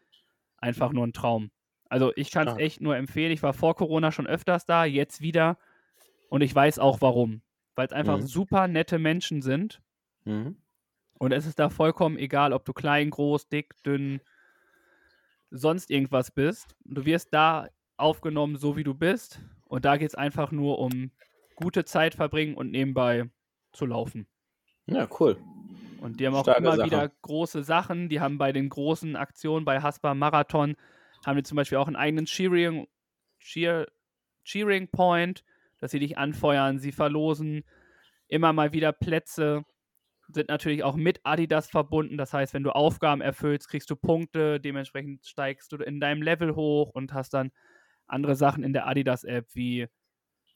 einfach nur ein Traum. Also ich kann es echt nur empfehlen. Ich war vor Corona schon öfters da, jetzt wieder. Und ich weiß auch warum. Weil es einfach Mhm. super nette Menschen sind. Mhm. Und es ist da vollkommen egal, ob du klein, groß, dick, dünn, sonst irgendwas bist. Du wirst da aufgenommen, so wie du bist. Und da geht es einfach nur um gute Zeit verbringen und nebenbei zu laufen. Ja, cool. Und die haben auch Starke immer Sache. wieder große Sachen. Die haben bei den großen Aktionen, bei Haspa Marathon, haben die zum Beispiel auch einen eigenen Cheering, Cheer, Cheering Point, dass sie dich anfeuern. Sie verlosen immer mal wieder Plätze. Sind natürlich auch mit Adidas verbunden. Das heißt, wenn du Aufgaben erfüllst, kriegst du Punkte. Dementsprechend steigst du in deinem Level hoch und hast dann andere Sachen in der Adidas-App wie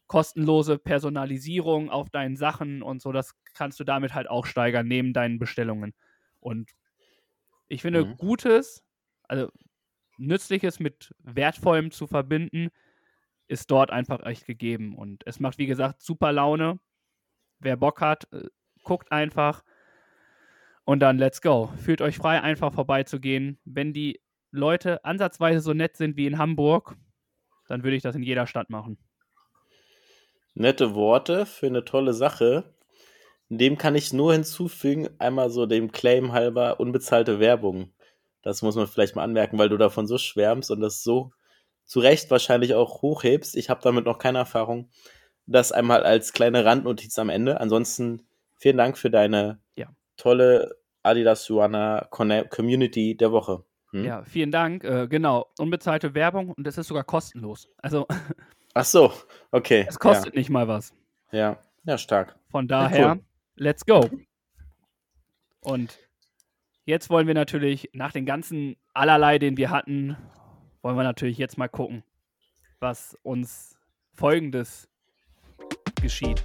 kostenlose Personalisierung auf deinen Sachen und so. Das kannst du damit halt auch steigern, neben deinen Bestellungen. Und ich finde, Mhm. Gutes, also Nützliches mit Wertvollem zu verbinden, ist dort einfach echt gegeben. Und es macht, wie gesagt, super Laune. Wer Bock hat, äh, guckt einfach. Und dann let's go. Fühlt euch frei, einfach vorbeizugehen. Wenn die Leute ansatzweise so nett sind wie in Hamburg, dann würde ich das in jeder Stadt machen. Nette Worte für eine tolle Sache. Dem kann ich nur hinzufügen, einmal so dem Claim halber unbezahlte Werbung. Das muss man vielleicht mal anmerken, weil du davon so schwärmst und das so zu Recht wahrscheinlich auch hochhebst. Ich habe damit noch keine Erfahrung. Das einmal als kleine Randnotiz am Ende. Ansonsten vielen Dank für deine Ja. tolle Adidas Juana Conne- Community der Woche. Hm? Ja, vielen Dank. Äh, genau, unbezahlte Werbung und es ist sogar kostenlos. Also Ach so, okay. es kostet nicht mal was. Ja, ja, ja stark. Von Ja, daher, cool. let's go. Und jetzt wollen wir natürlich nach den ganzen allerlei, den wir hatten, wollen wir natürlich jetzt mal gucken, was uns folgendes geschieht.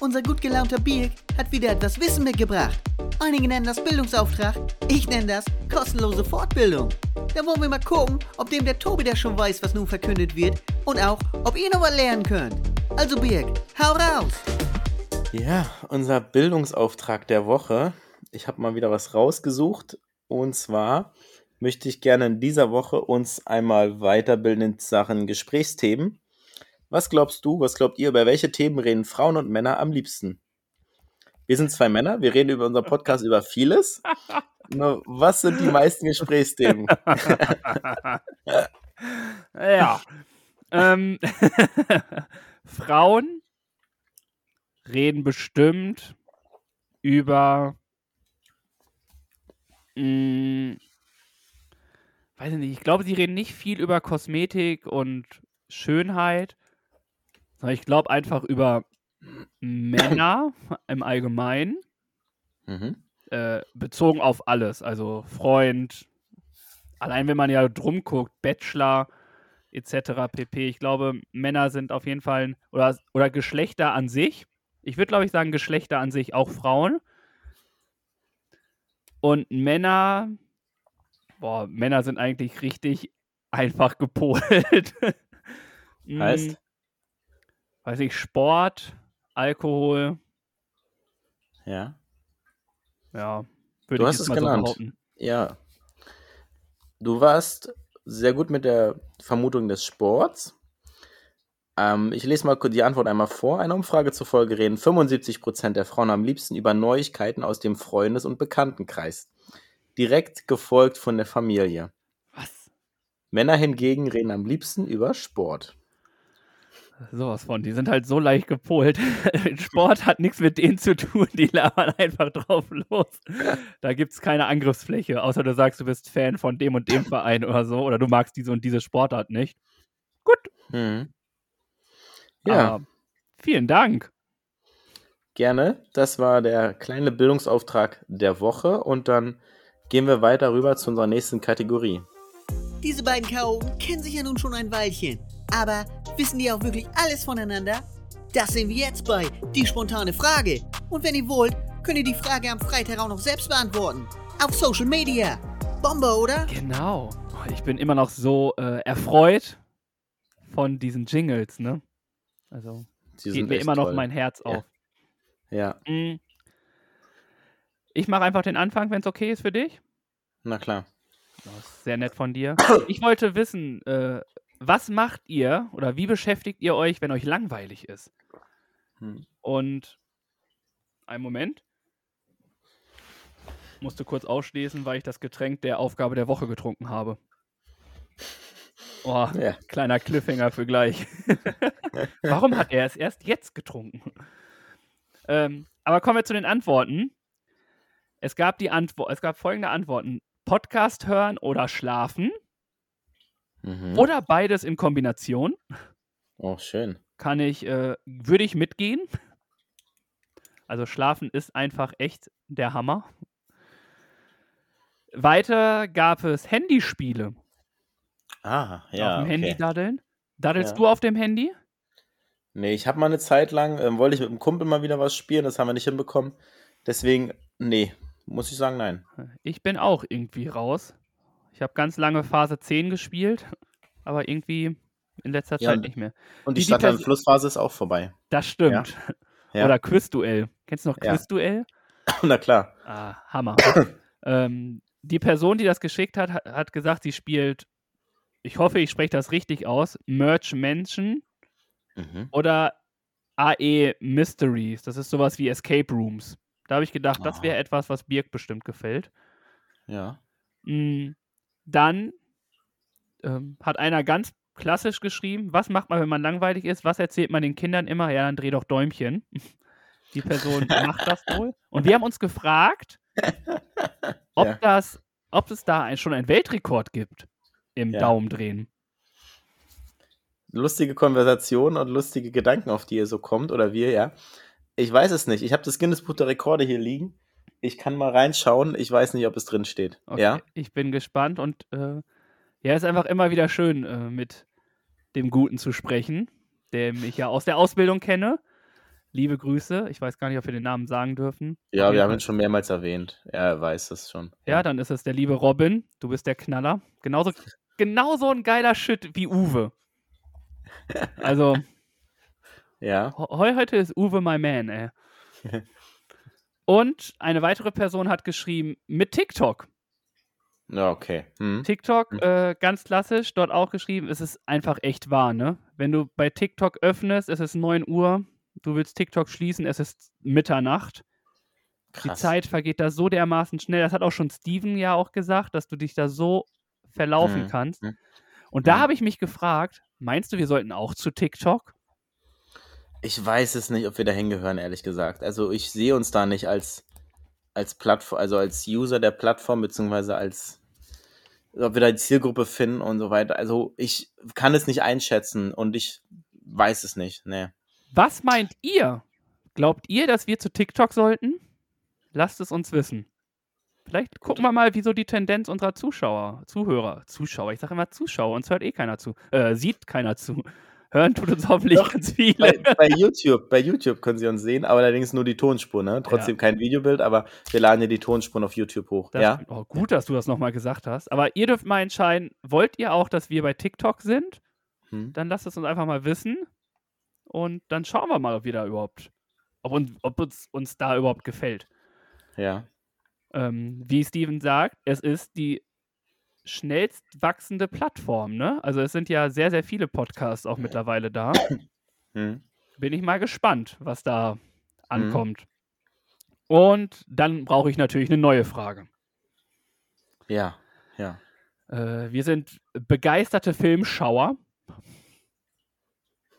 Unser gut gelaunter Birk hat wieder etwas Wissen mitgebracht. Einige nennen das Bildungsauftrag, ich nenne das kostenlose Fortbildung. Da wollen wir mal gucken, ob dem der Tobi der schon weiß, was nun verkündet wird und auch, ob ihr noch was lernen könnt. Also Birk, hau raus! Ja, unser Bildungsauftrag der Woche. Ich habe mal wieder was rausgesucht. Und zwar möchte ich gerne in dieser Woche uns einmal weiterbilden in Sachen Gesprächsthemen. Was glaubst du, was glaubt ihr, über welche Themen reden Frauen und Männer am liebsten? Wir sind zwei Männer, wir reden über unseren Podcast über vieles. Nur was sind die meisten Gesprächsthemen? ja. ähm, Frauen reden bestimmt über. Mh, weiß ich nicht, ich glaube, sie reden nicht viel über Kosmetik und Schönheit, sondern ich glaube einfach über Männer im Allgemeinen Mhm. äh, bezogen auf alles. Also Freund, allein wenn man ja drum guckt, Bachelor etc. pp. Ich glaube, Männer sind auf jeden Fall, oder, oder Geschlechter an sich. Ich würde, glaube ich, sagen, Geschlechter an sich, auch Frauen. Und Männer, boah, Männer sind eigentlich richtig einfach gepolt. Mm, Heißt? Weiß ich, Sport, Alkohol, Ja. ja, Du würde ich hast jetzt es mal genannt. so behaupten. Ja. Du warst sehr gut mit der Vermutung des Sports. Ähm, ich lese mal die Antwort einmal vor. Eine Umfrage zufolge reden 75% der Frauen am liebsten über Neuigkeiten aus dem Freundes- und Bekanntenkreis. Direkt gefolgt von der Familie. Was? Männer hingegen reden am liebsten über Sport. Sowas von. Die sind halt so leicht gepolt. Sport hat nichts mit denen zu tun. Die labern einfach drauf los. Da gibt es keine Angriffsfläche, außer du sagst, du bist Fan von dem und dem Verein oder so. Oder du magst diese und diese Sportart nicht. Gut. Mhm. Ja, Aber vielen Dank. gerne. Das war der kleine Bildungsauftrag der Woche. Und dann gehen wir weiter rüber zu unserer nächsten Kategorie. Diese beiden Chaoten kennen sich ja nun schon ein Weilchen. Aber wissen die auch wirklich alles voneinander? Das sehen wir jetzt bei Die spontane Frage. Und wenn ihr wollt, könnt ihr die Frage am Freitag auch noch selbst beantworten. Auf Social Media. Bombe, oder? Genau. Ich bin immer noch so äh, erfreut von diesen Jingles, ne? Also Sie geht mir immer noch toll. mein Herz Ja. auf. Ja, Mm. Ich mache einfach den Anfang, wenn es okay ist für dich. na klar. Das ist sehr nett von dir. Ich wollte wissen, äh, was macht ihr oder wie beschäftigt ihr euch, wenn euch langweilig ist? Hm. Und einen Moment. Musste kurz ausschließen, weil ich das Getränk der Aufgabe der Woche getrunken habe. Oh, Ja. kleiner Cliffhanger für gleich. Warum hat er es erst jetzt getrunken? Ähm, aber kommen wir zu den Antworten. Es gab, die Antwo es gab folgende Antworten: Podcast hören oder schlafen Mhm. oder beides in Kombination. Oh, schön. Kann ich, äh, würde ich mitgehen. Also schlafen ist einfach echt der Hammer. Weiter gab es Handyspiele Ah, ja. auf dem Handy Okay. daddeln. Daddelst Ja. du auf dem Handy? Nee, ich habe mal eine Zeit lang, ähm, wollte ich mit einem Kumpel mal wieder was spielen, das haben wir nicht hinbekommen. Deswegen, nee, muss ich sagen, nein. Ich bin auch irgendwie raus. Ich habe ganz lange Phase 10 gespielt, aber irgendwie in letzter Ja, Zeit nicht mehr. Und die Die- Stadt- und Flussphase ist auch vorbei. Das stimmt. Ja. Oder Quizduell. Kennst du noch Ja. Quizduell? Na klar. Ah, Hammer. ähm, die Person, die das geschickt hat, hat gesagt, sie spielt, ich hoffe, ich spreche das richtig aus, Merch Mansion Mhm. oder AE Mysteries. Das ist sowas wie Escape Rooms. Da habe ich gedacht, das Ah. wäre etwas, was Birk bestimmt gefällt. Ja. Mm, Dann ähm, hat einer ganz klassisch geschrieben, was macht man, wenn man langweilig ist? Was erzählt man den Kindern immer? Ja, dann dreh doch Däumchen. Die Person macht das wohl. Und wir haben uns gefragt, ob, Ja. das, ob es da ein, schon einen Weltrekord gibt im Ja. Daumendrehen. Lustige Konversation und lustige Gedanken, auf die ihr so kommt, oder wir, ja. Ich weiß es nicht. Ich habe das Guinness Buch der Rekorde hier liegen. Ich kann mal reinschauen. Ich weiß nicht, ob es drin steht. Okay, Ja. Ich bin gespannt und äh, ja, ist einfach immer wieder schön, äh, mit dem Guten zu sprechen, den ich ja aus der Ausbildung kenne. Liebe Grüße. Ich weiß gar nicht, ob wir den Namen sagen dürfen. Ja, wir haben ihn schon mehrmals erwähnt. Er weiß es schon. Ja, dann ist es der liebe Robin. Du bist der Knaller. Genauso, genauso ein geiler Shit wie Uwe. Also, Ja. heu- heute ist Uwe my man, ey. Und eine weitere Person hat geschrieben, mit TikTok. Ja, okay. Hm. TikTok, Mhm. äh, ganz klassisch, dort auch geschrieben, es ist einfach echt wahr, ne? Wenn du bei TikTok öffnest, es ist 9 Uhr, du willst TikTok schließen, es ist Mitternacht. Die Krass. Zeit vergeht da so dermaßen schnell. Das hat auch schon Steven ja auch gesagt, dass du dich da so verlaufen Mhm. kannst. Mhm. Und da Mhm. habe ich mich gefragt, meinst du, wir sollten auch zu TikTok? Ich weiß es nicht, ob wir da hingehören, ehrlich gesagt. Also ich sehe uns da nicht als, als Plattform, also als User der Plattform, beziehungsweise als ob wir da die Zielgruppe finden und so weiter. Also ich kann es nicht einschätzen und ich weiß es nicht. Nee. Was meint ihr? Glaubt ihr, dass wir zu TikTok sollten? Lasst es uns wissen. Vielleicht gucken wir mal, wieso die Tendenz unserer Zuschauer, Zuhörer, Zuschauer, ich sage immer Zuschauer, uns hört eh keiner zu, äh, sieht keiner zu. Hören tut uns hoffentlich Doch, ganz Bei, viele. bei YouTube, bei YouTube können Sie uns sehen, aber allerdings nur die Tonspur, ne? Trotzdem kein Videobild, aber wir laden ja die Tonspuren auf YouTube hoch. Das, ja? oh, gut, dass du das nochmal gesagt hast. Aber ihr dürft mal entscheiden, wollt ihr auch, dass wir bei TikTok sind? Hm. Dann lasst es uns einfach mal wissen. Und dann schauen wir mal, ob wir da überhaupt, ob uns, ob uns, uns da überhaupt gefällt. Ja. Ähm, wie Steven sagt, es ist die schnellst wachsende Plattform, ne? Also es sind ja sehr, sehr viele Podcasts auch mittlerweile da. Hm. Bin ich mal gespannt, was da ankommt. Und dann brauche ich natürlich eine neue Frage. Ja. Ja. Äh, wir sind begeisterte Filmschauer.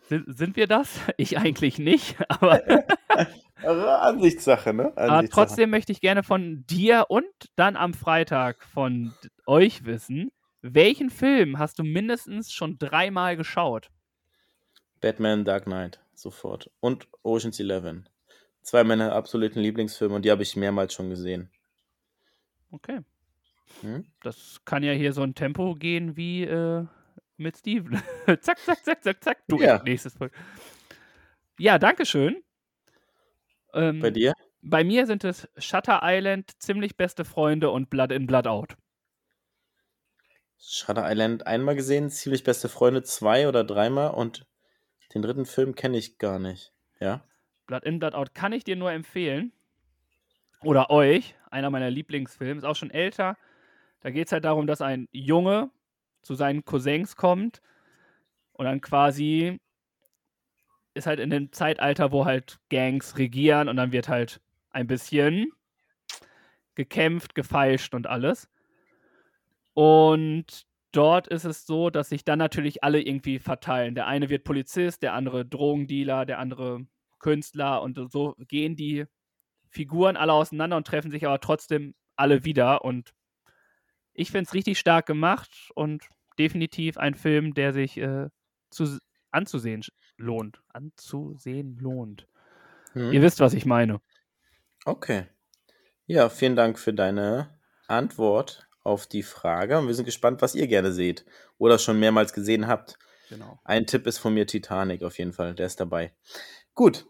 Sind, sind wir das? Ich eigentlich nicht, aber Ansichtssache, ne? Aber Ansichtssache. trotzdem möchte ich gerne von dir und dann am Freitag von euch wissen, welchen Film hast du mindestens schon dreimal geschaut? Batman Dark Knight, sofort. Und Ocean's Eleven. Zwei meiner absoluten Lieblingsfilme und die habe ich mehrmals schon gesehen. Okay. Hm? Das kann ja hier so ein Tempo gehen wie äh, mit Steven. zack, zack, zack, zack, zack. Du, Ja. nächstes Folge. Ja, danke schön. Ähm, Bei dir? bei mir sind es Shutter Island, Ziemlich beste Freunde und Blood in, Blood out. Shutter Island einmal gesehen, ziemlich beste Freunde zwei oder dreimal und den dritten Film kenne ich gar nicht. Ja? Blood in, Blood out kann ich dir nur empfehlen. Oder euch. Einer meiner Lieblingsfilme. Ist auch schon älter. Da geht es halt darum, dass ein Junge zu seinen Cousins kommt und dann quasi ist halt in dem Zeitalter, wo halt Gangs regieren und dann wird halt ein bisschen gekämpft, gefeilscht und alles. Und dort ist es so, dass sich dann natürlich alle irgendwie verteilen. Der eine wird Polizist, der andere Drogendealer, der andere Künstler und so gehen die Figuren alle auseinander und treffen sich aber trotzdem alle wieder. Und ich finde es richtig stark gemacht und definitiv ein Film, der sich äh, zu, anzusehen lohnt. Anzusehen lohnt. Hm. Ihr wisst, was ich meine. Okay. Ja, vielen Dank für deine Antwort auf die Frage. Und wir sind gespannt, was ihr gerne seht oder schon mehrmals gesehen habt. Genau. Ein Tipp ist von mir Titanic auf jeden Fall, der ist dabei. Gut,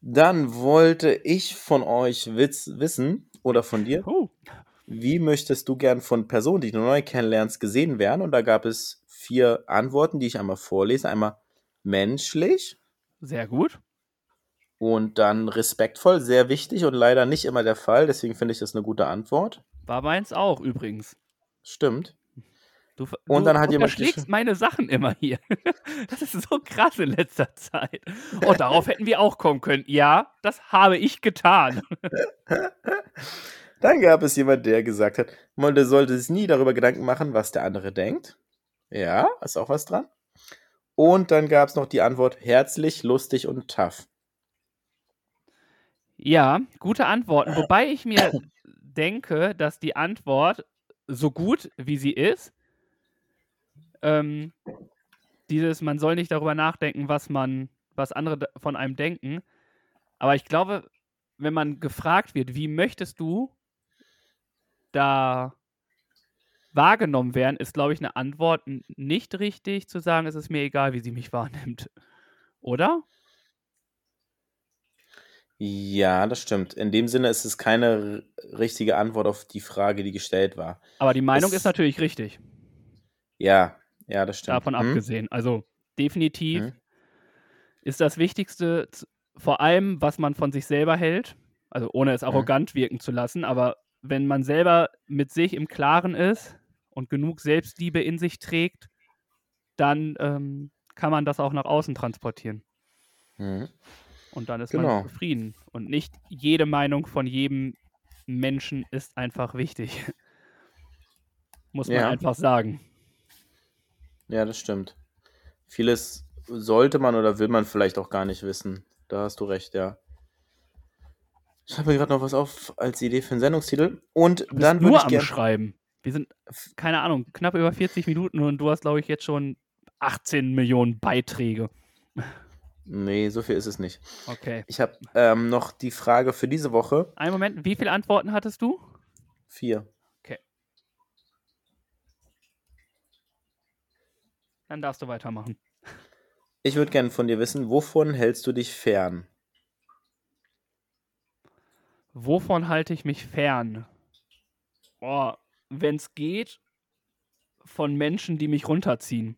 dann wollte ich von euch Witz wissen oder von dir, Oh, wie möchtest du gern von Personen, die du neu kennenlernst, gesehen werden? Und da gab es vier Antworten, die ich einmal vorlese. Einmal menschlich sehr gut. und dann respektvoll, sehr wichtig und leider nicht immer der Fall. Deswegen finde ich das eine gute Antwort. War meins auch übrigens. Stimmt. Du, Und du dann hat jemand unterschlägst gesch- meine Sachen immer hier. Das ist so krass in letzter Zeit. Oh, darauf hätten wir auch kommen können. Ja, das habe ich getan. Dann gab es jemand, der gesagt hat, man sollte sich nie darüber Gedanken machen, was der andere denkt. Ja, ist auch was dran. Und dann gab es noch die Antwort herzlich, lustig und tough. Ja, gute Antworten. Wobei ich mir denke, dass die Antwort, so gut wie sie ist, ähm, dieses, man soll nicht darüber nachdenken, was man, was andere von einem denken. Aber ich glaube, wenn man gefragt wird, wie möchtest du da wahrgenommen werden, ist, glaube ich, eine Antwort nicht richtig zu sagen, es ist mir egal, wie sie mich wahrnimmt. Oder? Ja, das stimmt. In dem Sinne ist es keine richtige Antwort auf die Frage, die gestellt war. Aber die Meinung Es- ist natürlich richtig. Ja, ja, das stimmt. Davon Hm? abgesehen. Also definitiv Hm? ist das Wichtigste vor allem, was man von sich selber hält. Also ohne es arrogant wirken zu lassen, aber wenn man selber mit sich im Klaren ist und genug Selbstliebe in sich trägt, dann ähm, kann man das auch nach außen transportieren. Hm? Und dann ist Genau. man zufrieden. Und nicht jede Meinung von jedem Menschen ist einfach wichtig. Muss man Ja. einfach sagen. Ja, das stimmt. Vieles sollte man oder will man vielleicht auch gar nicht wissen. Da hast du recht, ja. Ich habe mir gerade noch was auf als Idee für einen Sendungstitel. Und dann würde ich gerne. Schreiben. Wir sind, keine Ahnung, knapp über 40 Minuten und du hast, glaube ich, jetzt schon 18 Millionen Beiträge. Nee, so viel ist es nicht. Okay. Ich habe ähm, noch die Frage für diese Woche. Einen Moment, wie viele Antworten hattest du? Vier. Dann darfst du weitermachen. Ich würde gerne von dir wissen, wovon hältst du dich fern? Wovon halte ich mich fern? Oh, wenn es geht, von Menschen, die mich runterziehen.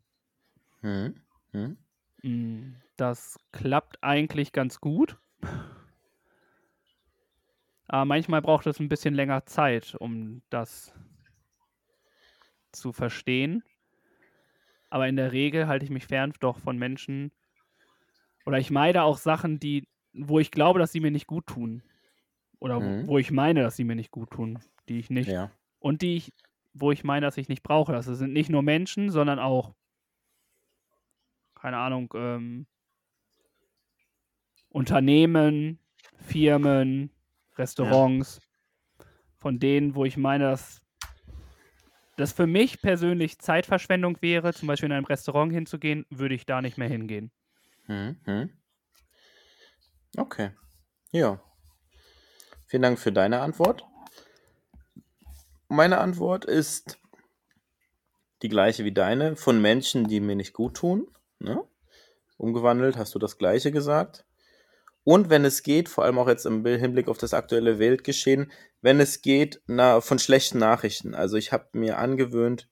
Hm? Hm? Mm, Das klappt eigentlich ganz gut. Aber manchmal braucht es ein bisschen länger Zeit, um das zu verstehen. Aber in der Regel halte ich mich fern doch von Menschen oder ich meide auch Sachen, die, wo ich glaube, dass sie mir nicht gut tun. Oder wo- Mhm. wo ich meine, dass sie mir nicht gut tun, die ich nicht Ja. Und die ich, wo ich meine, dass ich nicht brauche. Das sind nicht nur Menschen, sondern auch, keine Ahnung, ähm, Unternehmen, Firmen, Restaurants, von denen, wo ich meine, dass das für mich persönlich Zeitverschwendung wäre, zum Beispiel in einem Restaurant hinzugehen, würde ich da nicht mehr hingehen. Hm? Hm? Okay. Ja. Vielen Dank für deine Antwort. Meine Antwort ist die gleiche wie deine, von Menschen, die mir nicht gut tun. Ne? Umgewandelt hast du das gleiche gesagt. Und wenn es geht, vor allem auch jetzt im Hinblick auf das aktuelle Weltgeschehen, wenn es geht, na, von schlechten Nachrichten. Also ich habe mir angewöhnt,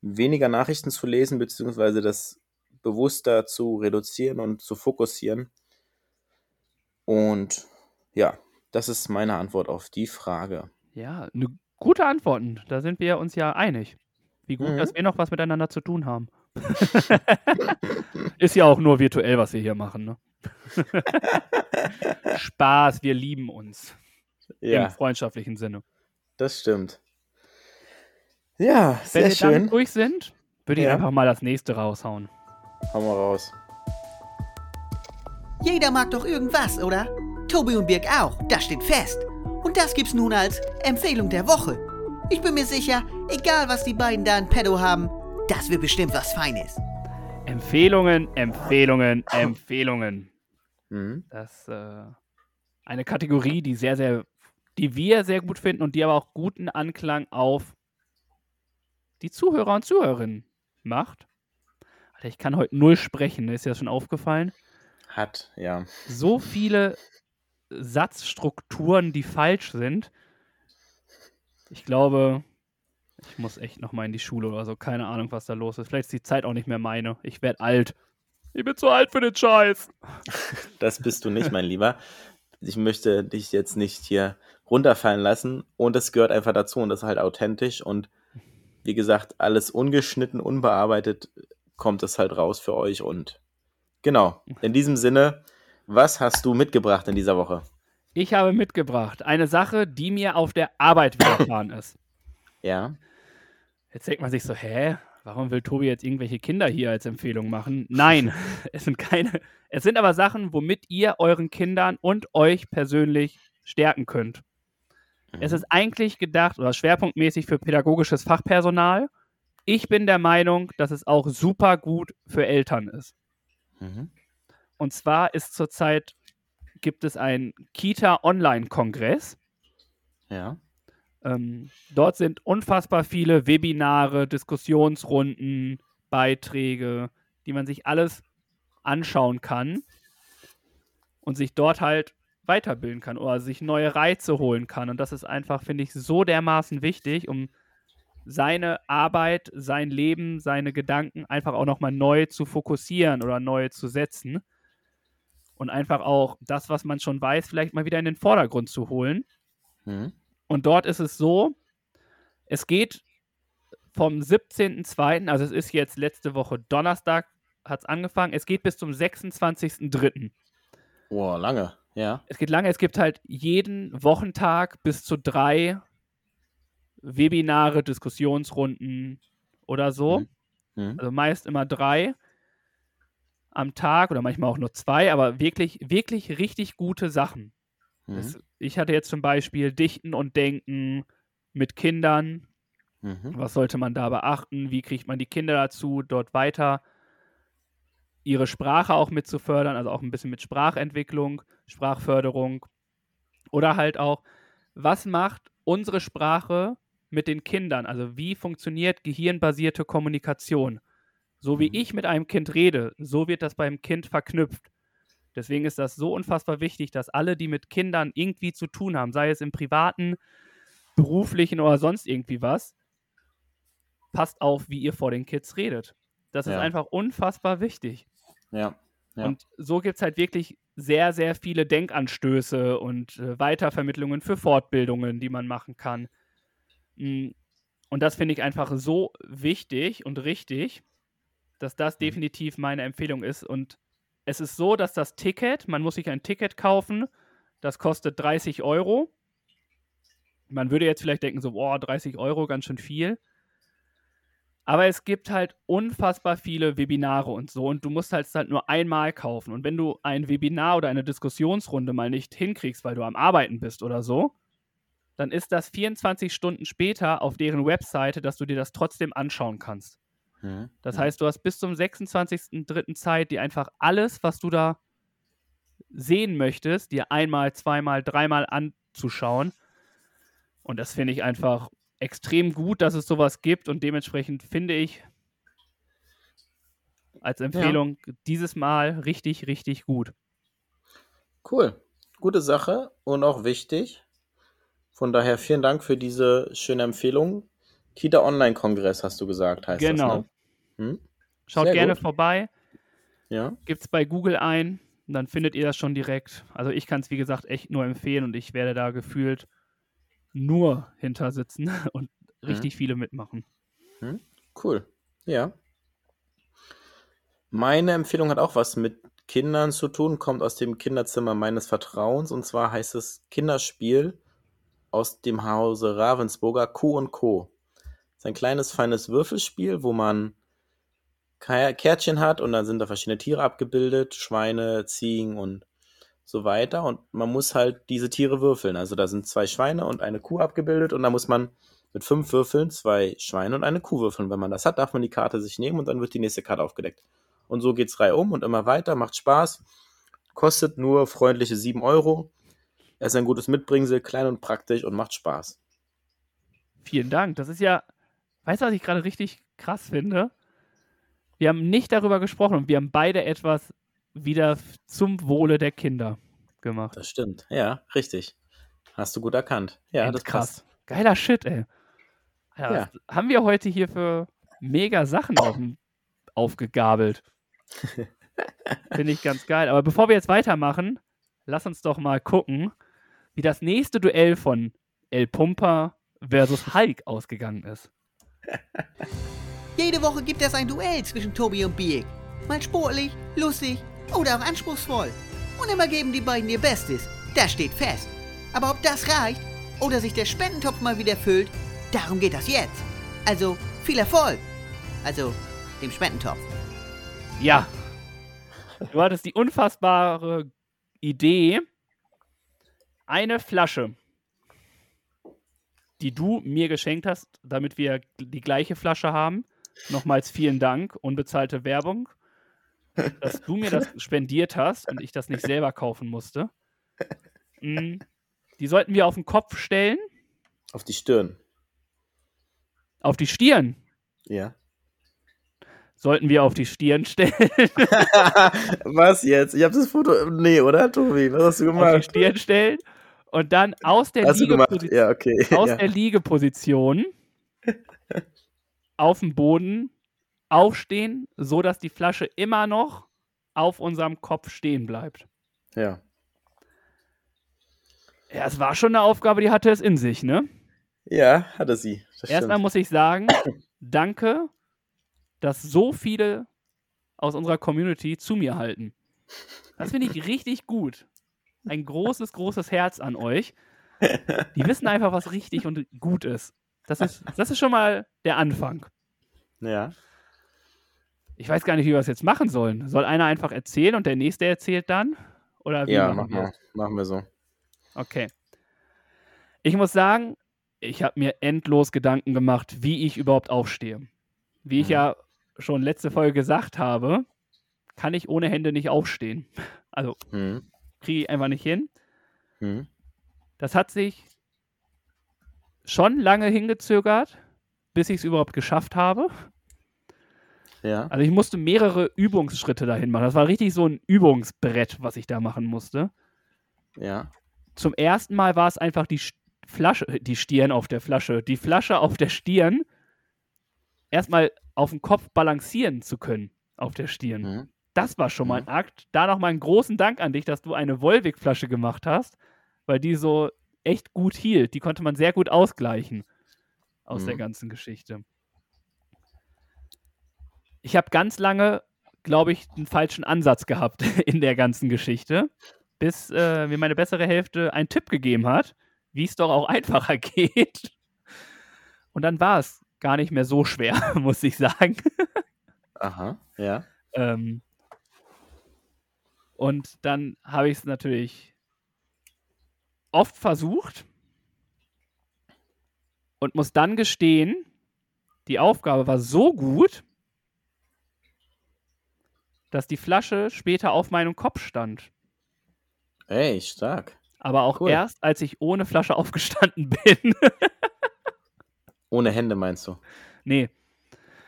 weniger Nachrichten zu lesen, beziehungsweise das bewusster zu reduzieren und zu fokussieren. Und ja, das ist meine Antwort auf die Frage. Ja, eine gute Antworten. Da sind wir uns ja einig. Wie gut, Mhm. dass wir noch was miteinander zu tun haben. Ist ja auch nur virtuell, was wir hier machen. Ne? Spaß, wir lieben uns. Im Ja, freundschaftlichen Sinne. Das stimmt. Ja, Wenn sehr wir schön. damit durch sind, würde ich Ja. einfach mal das nächste raushauen. Hau mal raus. Jeder mag doch irgendwas, oder? Tobi und Birg auch, das steht fest. Und das gibt's nun als Empfehlung der Woche. Ich bin mir sicher, egal was die beiden da in Pedo haben, das wird bestimmt was Feines. Empfehlungen, Empfehlungen, Empfehlungen. Mhm. Das ist äh, eine Kategorie, die sehr, sehr, die wir sehr gut finden und die aber auch guten Anklang auf die Zuhörer und Zuhörerinnen macht. Alter, ich kann heute null sprechen, ist dir das schon aufgefallen? Hat, ja. So viele Satzstrukturen, die falsch sind. Ich glaube, ich muss echt noch mal in die Schule oder so. Keine Ahnung, was da los ist. Vielleicht ist die Zeit auch nicht mehr meine. Ich werde alt. Ich bin zu alt für den Scheiß. Das bist du nicht, mein Lieber. Ich möchte dich jetzt nicht hier runterfallen lassen und es gehört einfach dazu und das ist halt authentisch und wie gesagt, alles ungeschnitten, unbearbeitet kommt es halt raus für euch und genau. In diesem Sinne, was hast du mitgebracht in dieser Woche? Ich habe mitgebracht eine Sache, die mir auf der Arbeit widerfahren ist. Ja, Jetzt denkt man sich so, hä? Warum will Tobi jetzt irgendwelche Kinder hier als Empfehlung machen? Nein, es sind keine. Es sind aber Sachen, womit ihr euren Kindern und euch persönlich stärken könnt. Es ist eigentlich gedacht oder schwerpunktmäßig für pädagogisches Fachpersonal. Ich bin der Meinung, dass es auch super gut für Eltern ist. Mhm. Und zwar ist zurzeit gibt es einen Kita-Online-Kongress. ja, Ähm, dort sind unfassbar viele Webinare, Diskussionsrunden, Beiträge, die man sich alles anschauen kann und sich dort halt weiterbilden kann oder sich neue Reize holen kann. Und das ist einfach, finde ich, so dermaßen wichtig, um seine Arbeit, sein Leben, seine Gedanken einfach auch nochmal neu zu fokussieren oder neu zu setzen. Und einfach auch das, was man schon weiß, vielleicht mal wieder in den Vordergrund zu holen. mhm. Und dort ist es so, es geht vom 17.02., also es ist jetzt letzte Woche Donnerstag, hat es angefangen, es geht bis zum 26.03. Oh, lange, ja. Es geht lange, es gibt halt jeden Wochentag bis zu drei Webinare, Diskussionsrunden oder so. Mhm. Mhm. Also meist immer drei am Tag oder manchmal auch nur zwei, aber wirklich, wirklich richtig gute Sachen. Mhm. Es, ich hatte jetzt zum Beispiel Dichten und Denken mit Kindern. Mhm. Was sollte man da beachten? Wie kriegt man die Kinder dazu, dort weiter ihre Sprache auch mit zu fördern? Also auch ein bisschen mit Sprachentwicklung, Sprachförderung. Oder halt auch, was macht unsere Sprache mit den Kindern? Also wie funktioniert gehirnbasierte Kommunikation? So wie Mhm. ich mit einem Kind rede, so wird das beim Kind verknüpft. Deswegen ist das so unfassbar wichtig, dass alle, die mit Kindern irgendwie zu tun haben, sei es im privaten, beruflichen oder sonst irgendwie was, passt auf, wie ihr vor den Kids redet. Das ist Ja. einfach unfassbar wichtig. Ja. Ja. Und so gibt es halt wirklich sehr, sehr viele Denkanstöße und äh, Weitervermittlungen für Fortbildungen, die man machen kann. Mm, Und das finde ich einfach so wichtig und richtig, dass das Mhm. definitiv meine Empfehlung ist. Und es ist so, dass das Ticket, man muss sich ein Ticket kaufen, das kostet 30 Euro. Man würde jetzt vielleicht denken, so, boah, 30 Euro, ganz schön viel. Aber es gibt halt unfassbar viele Webinare und so und du musst halt es halt nur einmal kaufen. Und wenn du ein Webinar oder eine Diskussionsrunde mal nicht hinkriegst, weil du am Arbeiten bist oder so, dann ist das 24 Stunden später auf deren Webseite, dass du dir das trotzdem anschauen kannst. Mhm. Das Mhm. heißt, du hast bis zum 26.03. Zeit, dir einfach alles, was du da sehen möchtest, dir einmal, zweimal, dreimal anzuschauen. Und das finde ich einfach extrem gut, dass es sowas gibt und dementsprechend finde ich als Empfehlung dieses Mal richtig, richtig gut. Cool. Gute Sache und auch wichtig. Von daher vielen Dank für diese schöne Empfehlung. Kita Online-Kongress hast du gesagt, heißt Genau. das, ne? Hm? Schaut Sehr gerne gut. vorbei, Ja. gibt es bei Google ein, dann findet ihr das schon direkt. Also ich kann es, wie gesagt, echt nur empfehlen und ich werde da gefühlt nur hinter sitzen und richtig viele mitmachen. Cool. Ja. Meine Empfehlung hat auch was mit Kindern zu tun, kommt aus dem Kinderzimmer meines Vertrauens und zwar heißt es Kinderspiel aus dem Hause Ravensburger Q und Co. Das ist ein kleines, feines Würfelspiel, wo man Kärtchen hat und dann sind da verschiedene Tiere abgebildet, Schweine, Ziegen und so weiter. Und man muss halt diese Tiere würfeln. Also da sind zwei Schweine und eine Kuh abgebildet und da muss man mit fünf Würfeln zwei Schweine und eine Kuh würfeln. Wenn man das hat, darf man die Karte sich nehmen und dann wird die nächste Karte aufgedeckt. Und so geht's reihum und immer weiter, macht Spaß, kostet nur freundliche 7 Euro. Er ist ein gutes Mitbringsel, klein und praktisch und macht Spaß. Vielen Dank. Das ist ja, weißt du, was ich gerade richtig krass finde? Wir haben nicht darüber gesprochen und wir haben beide etwas wieder zum Wohle der Kinder gemacht. Das stimmt. Ja, richtig. Hast du gut erkannt. Ja, das Endkrass. passt. Geiler Shit, ey. Ja, Ja. Was haben wir heute hier für mega Sachen auf, aufgegabelt? Finde ich ganz geil. Aber bevor wir jetzt weitermachen, lass uns doch mal gucken, wie das nächste Duell von El Pumper versus Hulk ausgegangen ist. Jede Woche gibt es ein Duell zwischen Tobi und Biek. Mal sportlich, lustig oder auch anspruchsvoll. Und immer geben die beiden ihr Bestes. Das steht fest. Aber ob das reicht oder sich der Spendentopf mal wieder füllt, darum geht das jetzt. Also viel Erfolg. Also dem Spendentopf. Ja. Du hattest die unfassbare Idee, eine Flasche, die du mir geschenkt hast, damit wir die gleiche Flasche haben. Nochmals vielen Dank, unbezahlte Werbung, dass du mir das spendiert hast und ich das nicht selber kaufen musste. Mm, Die sollten wir auf den Kopf stellen, Auf die Stirn. auf die Stirn. Ja. Sollten wir auf die Stirn stellen, Was jetzt? Ich habe das Foto. Nee, oder, Tobi? Was hast du auf die gemacht? Stirn stellen und dann aus der gemacht? Liegeposition Ja, okay. aus ja. der Liegeposition auf dem Boden aufstehen, so dass die Flasche immer noch auf unserem Kopf stehen bleibt. ja. Ja, es war schon eine Aufgabe, die hatte es in sich, ne? Ja, hatte sie. Das Erstmal stimmt. muss ich sagen, danke, dass so viele aus unserer Community zu mir halten. Das finde ich richtig gut. Ein großes, großes Herz an euch. Die wissen einfach, was richtig und gut ist. Das ist, das ist schon mal der Anfang. Ja. Ich weiß gar nicht, wie wir das jetzt machen sollen. Soll einer einfach erzählen und der nächste erzählt dann? Oder wie Ja, machen mach wir. Machen wir so. Okay. Ich muss sagen, ich habe mir endlos Gedanken gemacht, wie ich überhaupt aufstehe. Wie ich Mhm. ja schon letzte Folge gesagt habe, kann ich ohne Hände nicht aufstehen. Also Hm. kriege ich einfach nicht hin. Hm. Das hat sich schon lange hingezögert, bis ich es überhaupt geschafft habe. Ja. Also ich musste mehrere Übungsschritte dahin machen. Das war richtig so ein Übungsbrett, was ich da machen musste. Ja. Zum ersten Mal war es einfach die Sch- Flasche, die Stirn auf der Flasche, die Flasche auf der Stirn erstmal auf dem Kopf balancieren zu können auf der Stirn. Hm. Das war schon mal ein Mhm. Akt. Da nochmal einen großen Dank an dich, dass du eine Volvic-Flasche gemacht hast, weil die so echt gut hielt. Die konnte man sehr gut ausgleichen aus der Mhm. ganzen Geschichte. Ich habe ganz lange, glaube ich, einen falschen Ansatz gehabt in der ganzen Geschichte, bis äh, mir meine bessere Hälfte einen Tipp gegeben hat, wie es doch auch einfacher geht. Und dann war es gar nicht mehr so schwer, muss ich sagen. Aha. Ja. Ähm, und dann habe ich es natürlich oft versucht und muss dann gestehen, die Aufgabe war so gut, dass die Flasche später auf meinem Kopf stand. Ey, stark. Aber auch Cool. erst, als ich ohne Flasche aufgestanden bin. Ohne Hände meinst du? nee.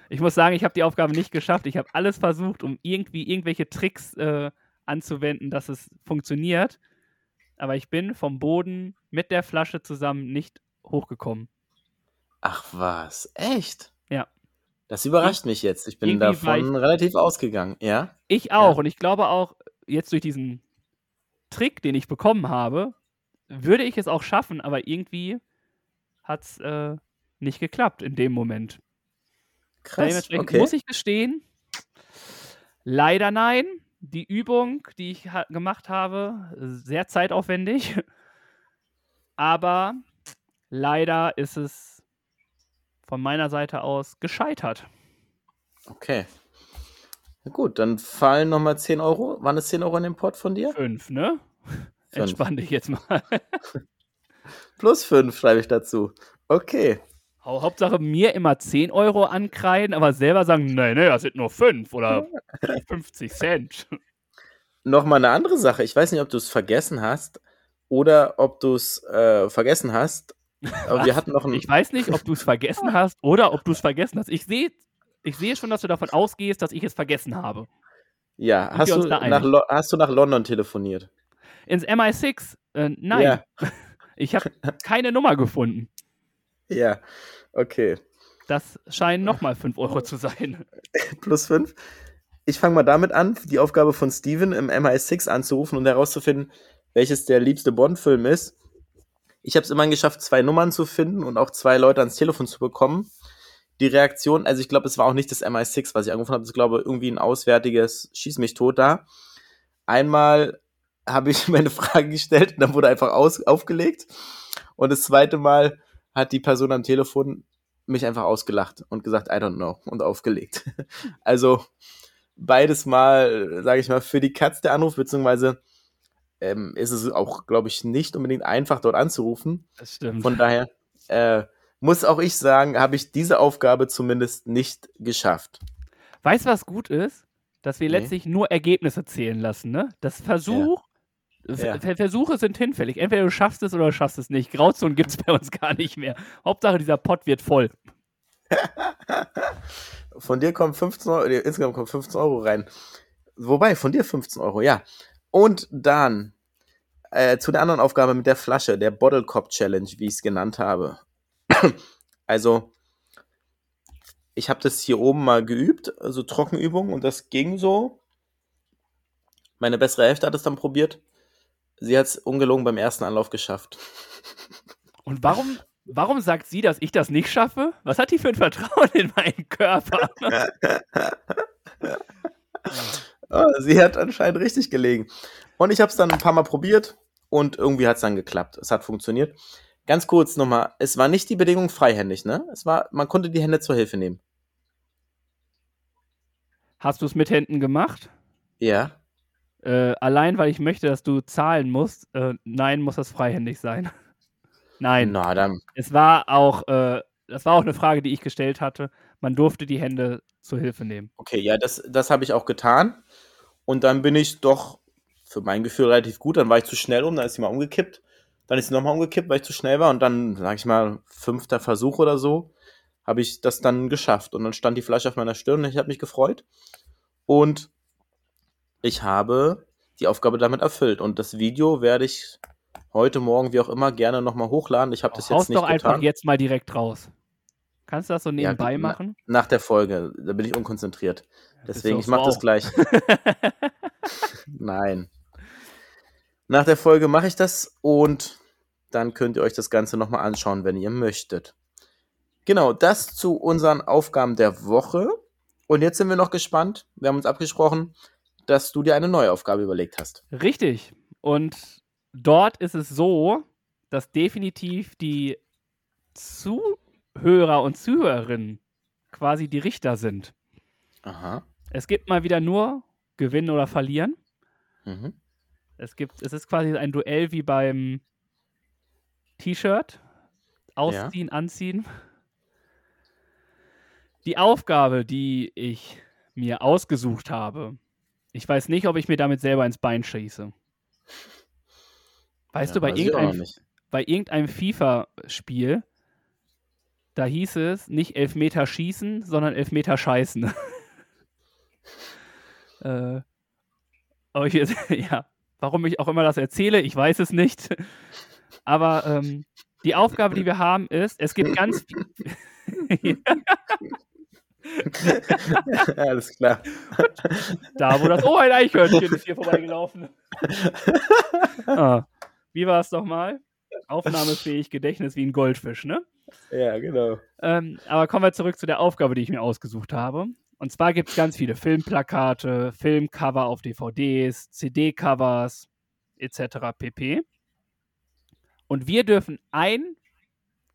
Ich muss sagen, ich habe die Aufgabe nicht geschafft. Ich habe alles versucht, um irgendwie irgendwelche Tricks äh, anzuwenden, dass es funktioniert. Aber ich bin vom Boden mit der Flasche zusammen nicht hochgekommen. Ach was. Echt? Ja. Das überrascht mich jetzt. Ich bin davon relativ ausgegangen. Ja? Ich auch. Ja. Und ich glaube auch, jetzt durch diesen Trick, den ich bekommen habe, würde ich es auch schaffen, aber irgendwie hat es äh, nicht geklappt in dem Moment. Krass. Dementsprechend Okay. muss ich gestehen, leider nein. Die Übung, die ich ha gemacht habe, sehr zeitaufwendig. Aber leider ist es von meiner Seite aus gescheitert. Okay. Na gut, dann fallen nochmal 10 Euro. Waren es 10 Euro in dem Pot von dir? Fünf, ne? Fünf. Entspann dich jetzt mal. Plus 5 schreibe ich dazu. Okay. Hau- Hauptsache mir immer 10 Euro ankreiden, aber selber sagen, nee, nee, das sind nur 5 oder 50 Cent. Nochmal eine andere Sache. Ich weiß nicht, ob du es vergessen hast oder ob du es äh, vergessen hast. Aber wir hatten noch ein. Ich weiß nicht, ob du es vergessen hast oder ob du es vergessen hast. Ich sehe ich sehe schon, dass du davon ausgehst, dass ich es vergessen habe. ja, hast du, nach? Lo hast du nach London telefoniert? Ins MI6? Äh, nein. Ja. Ich habe keine Nummer gefunden. Ja. Okay. Das scheinen nochmal 5 Euro zu sein. Plus 5. Ich fange mal damit an, die Aufgabe von Steven im MI6 anzurufen und herauszufinden, welches der liebste Bond-Film ist. Ich habe es immerhin geschafft, zwei Nummern zu finden und auch zwei Leute ans Telefon zu bekommen. Die Reaktion, also ich glaube, es war auch nicht das MI6, was ich angerufen habe, es ist, glaube ich, irgendwie ein auswärtiges Schieß mich tot da. Einmal habe ich meine Frage gestellt und dann wurde einfach aus, aufgelegt. Und das zweite Mal hat die Person am Telefon mich einfach ausgelacht und gesagt, I don't know, und aufgelegt. Also beides mal, sage ich mal, für die Katz der Anruf, beziehungsweise ähm, ist es auch, glaube ich, nicht unbedingt einfach, dort anzurufen. Das stimmt. Von daher äh, muss auch ich sagen, habe ich diese Aufgabe zumindest nicht geschafft. Weißt du, was gut ist? Dass wir Nee. letztlich nur Ergebnisse zählen lassen, ne? Das Versuch, Ja. Ver Versuche sind hinfällig. Entweder du schaffst es oder du schaffst es nicht. Grauzonen gibt es bei uns gar nicht mehr. Hauptsache, dieser Pott wird voll. Von dir kommen 15 Euro, insgesamt kommen 15 Euro rein. Wobei, von dir 15 Euro, ja. Und dann äh, zu der anderen Aufgabe mit der Flasche, der Bottle Cop Challenge, wie ich es genannt habe. also, ich habe das hier oben mal geübt, also Trockenübungen, und das ging so. Meine bessere Hälfte hat es dann probiert. Sie hat es ungelogen beim ersten Anlauf geschafft. Und warum, warum sagt sie, dass ich das nicht schaffe? Was hat die für ein Vertrauen in meinen Körper? Ah, sie hat anscheinend richtig gelegen. Und ich habe es dann ein paar Mal probiert und irgendwie hat es dann geklappt. Es hat funktioniert. Ganz kurz nochmal, es war nicht die Bedingung freihändig, ne? Es war, man konnte die Hände zur Hilfe nehmen. Hast du es mit Händen gemacht? Ja. Äh, allein, weil ich möchte, dass du zahlen musst. Äh, nein, muss das freihändig sein. Nein. Na, dann. Es war auch, äh, das war auch eine Frage, die ich gestellt hatte. Man durfte die Hände zur Hilfe nehmen. Okay, ja, das, das habe ich auch getan. Und dann bin ich doch für mein Gefühl relativ gut. Dann war ich zu schnell um, dann ist sie mal umgekippt. Dann ist sie nochmal umgekippt, weil ich zu schnell war. Und dann, sag ich mal, fünfter Versuch oder so, habe ich das dann geschafft. Und dann stand die Flasche auf meiner Stirn und ich habe mich gefreut. Und ich habe die Aufgabe damit erfüllt. Und das Video werde ich heute Morgen, wie auch immer, gerne nochmal hochladen. Ich habe das jetzt nicht doch einfach jetzt mal direkt raus. Kannst du das so nebenbei na- machen? Nach der Folge. Da bin ich unkonzentriert. Deswegen, ich mache das gleich. Nein. Nach der Folge mache ich das und dann könnt ihr euch das Ganze nochmal anschauen, wenn ihr möchtet. Genau, das zu unseren Aufgaben der Woche. Und jetzt sind wir noch gespannt. Wir haben uns abgesprochen, dass du dir eine neue Aufgabe überlegt hast. Richtig. Und dort ist es so, dass definitiv die Zuhörer und Zuhörerinnen quasi die Richter sind. Aha. Es gibt mal wieder nur gewinnen oder verlieren. Mhm. Es gibt, es ist quasi ein Duell wie beim T-Shirt. Ausziehen, anziehen. Die Aufgabe, die ich mir ausgesucht habe, ich weiß nicht, ob ich mir damit selber ins Bein schieße. Weißt Ja, du, bei irgendeinem, bei irgendeinem FIFA-Spiel, da hieß es nicht Elfmeter schießen, sondern Elfmeter scheißen. äh, aber ich, ja, warum ich auch immer das erzähle, ich weiß es nicht. Aber ähm, die Aufgabe, die wir haben, ist, es gibt ganz viel. Alles klar. da, wo das. Oh, ein Eichhörnchen ist hier vorbeigelaufen. ah, wie war es nochmal? Aufnahmefähig, Gedächtnis wie ein Goldfisch, ne? Ja, genau. Ähm, aber kommen wir zurück zu der Aufgabe, die ich mir ausgesucht habe. Und zwar gibt es ganz viele Filmplakate, Filmcover auf DVDs, CD-Covers etc. pp. Und wir dürfen ein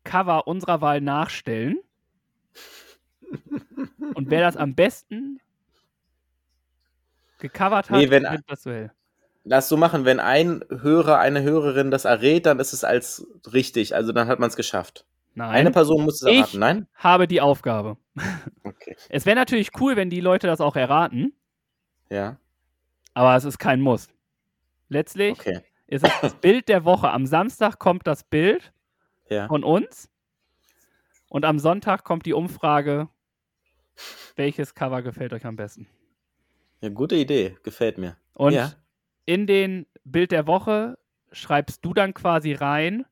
Cover unserer Wahl nachstellen. Und wer das am besten gecovert hat, Nee, wenn- gewinnt das Duell. Lass so machen, wenn ein Hörer, eine Hörerin das errät, dann ist es als richtig. Also dann hat man es geschafft. Nein, Eine Person muss es Ich- erraten. Nein? habe die Aufgabe. Okay. Es wäre natürlich cool, wenn die Leute das auch erraten, Ja, aber es ist kein Muss. Letztlich okay. ist es das Bild der Woche. Am Samstag kommt das Bild Ja. von uns und am Sonntag kommt die Umfrage, welches Cover gefällt euch am besten. ja, gute Idee. Gefällt mir. Und Ja. in den Bild der Woche schreibst du dann quasi rein,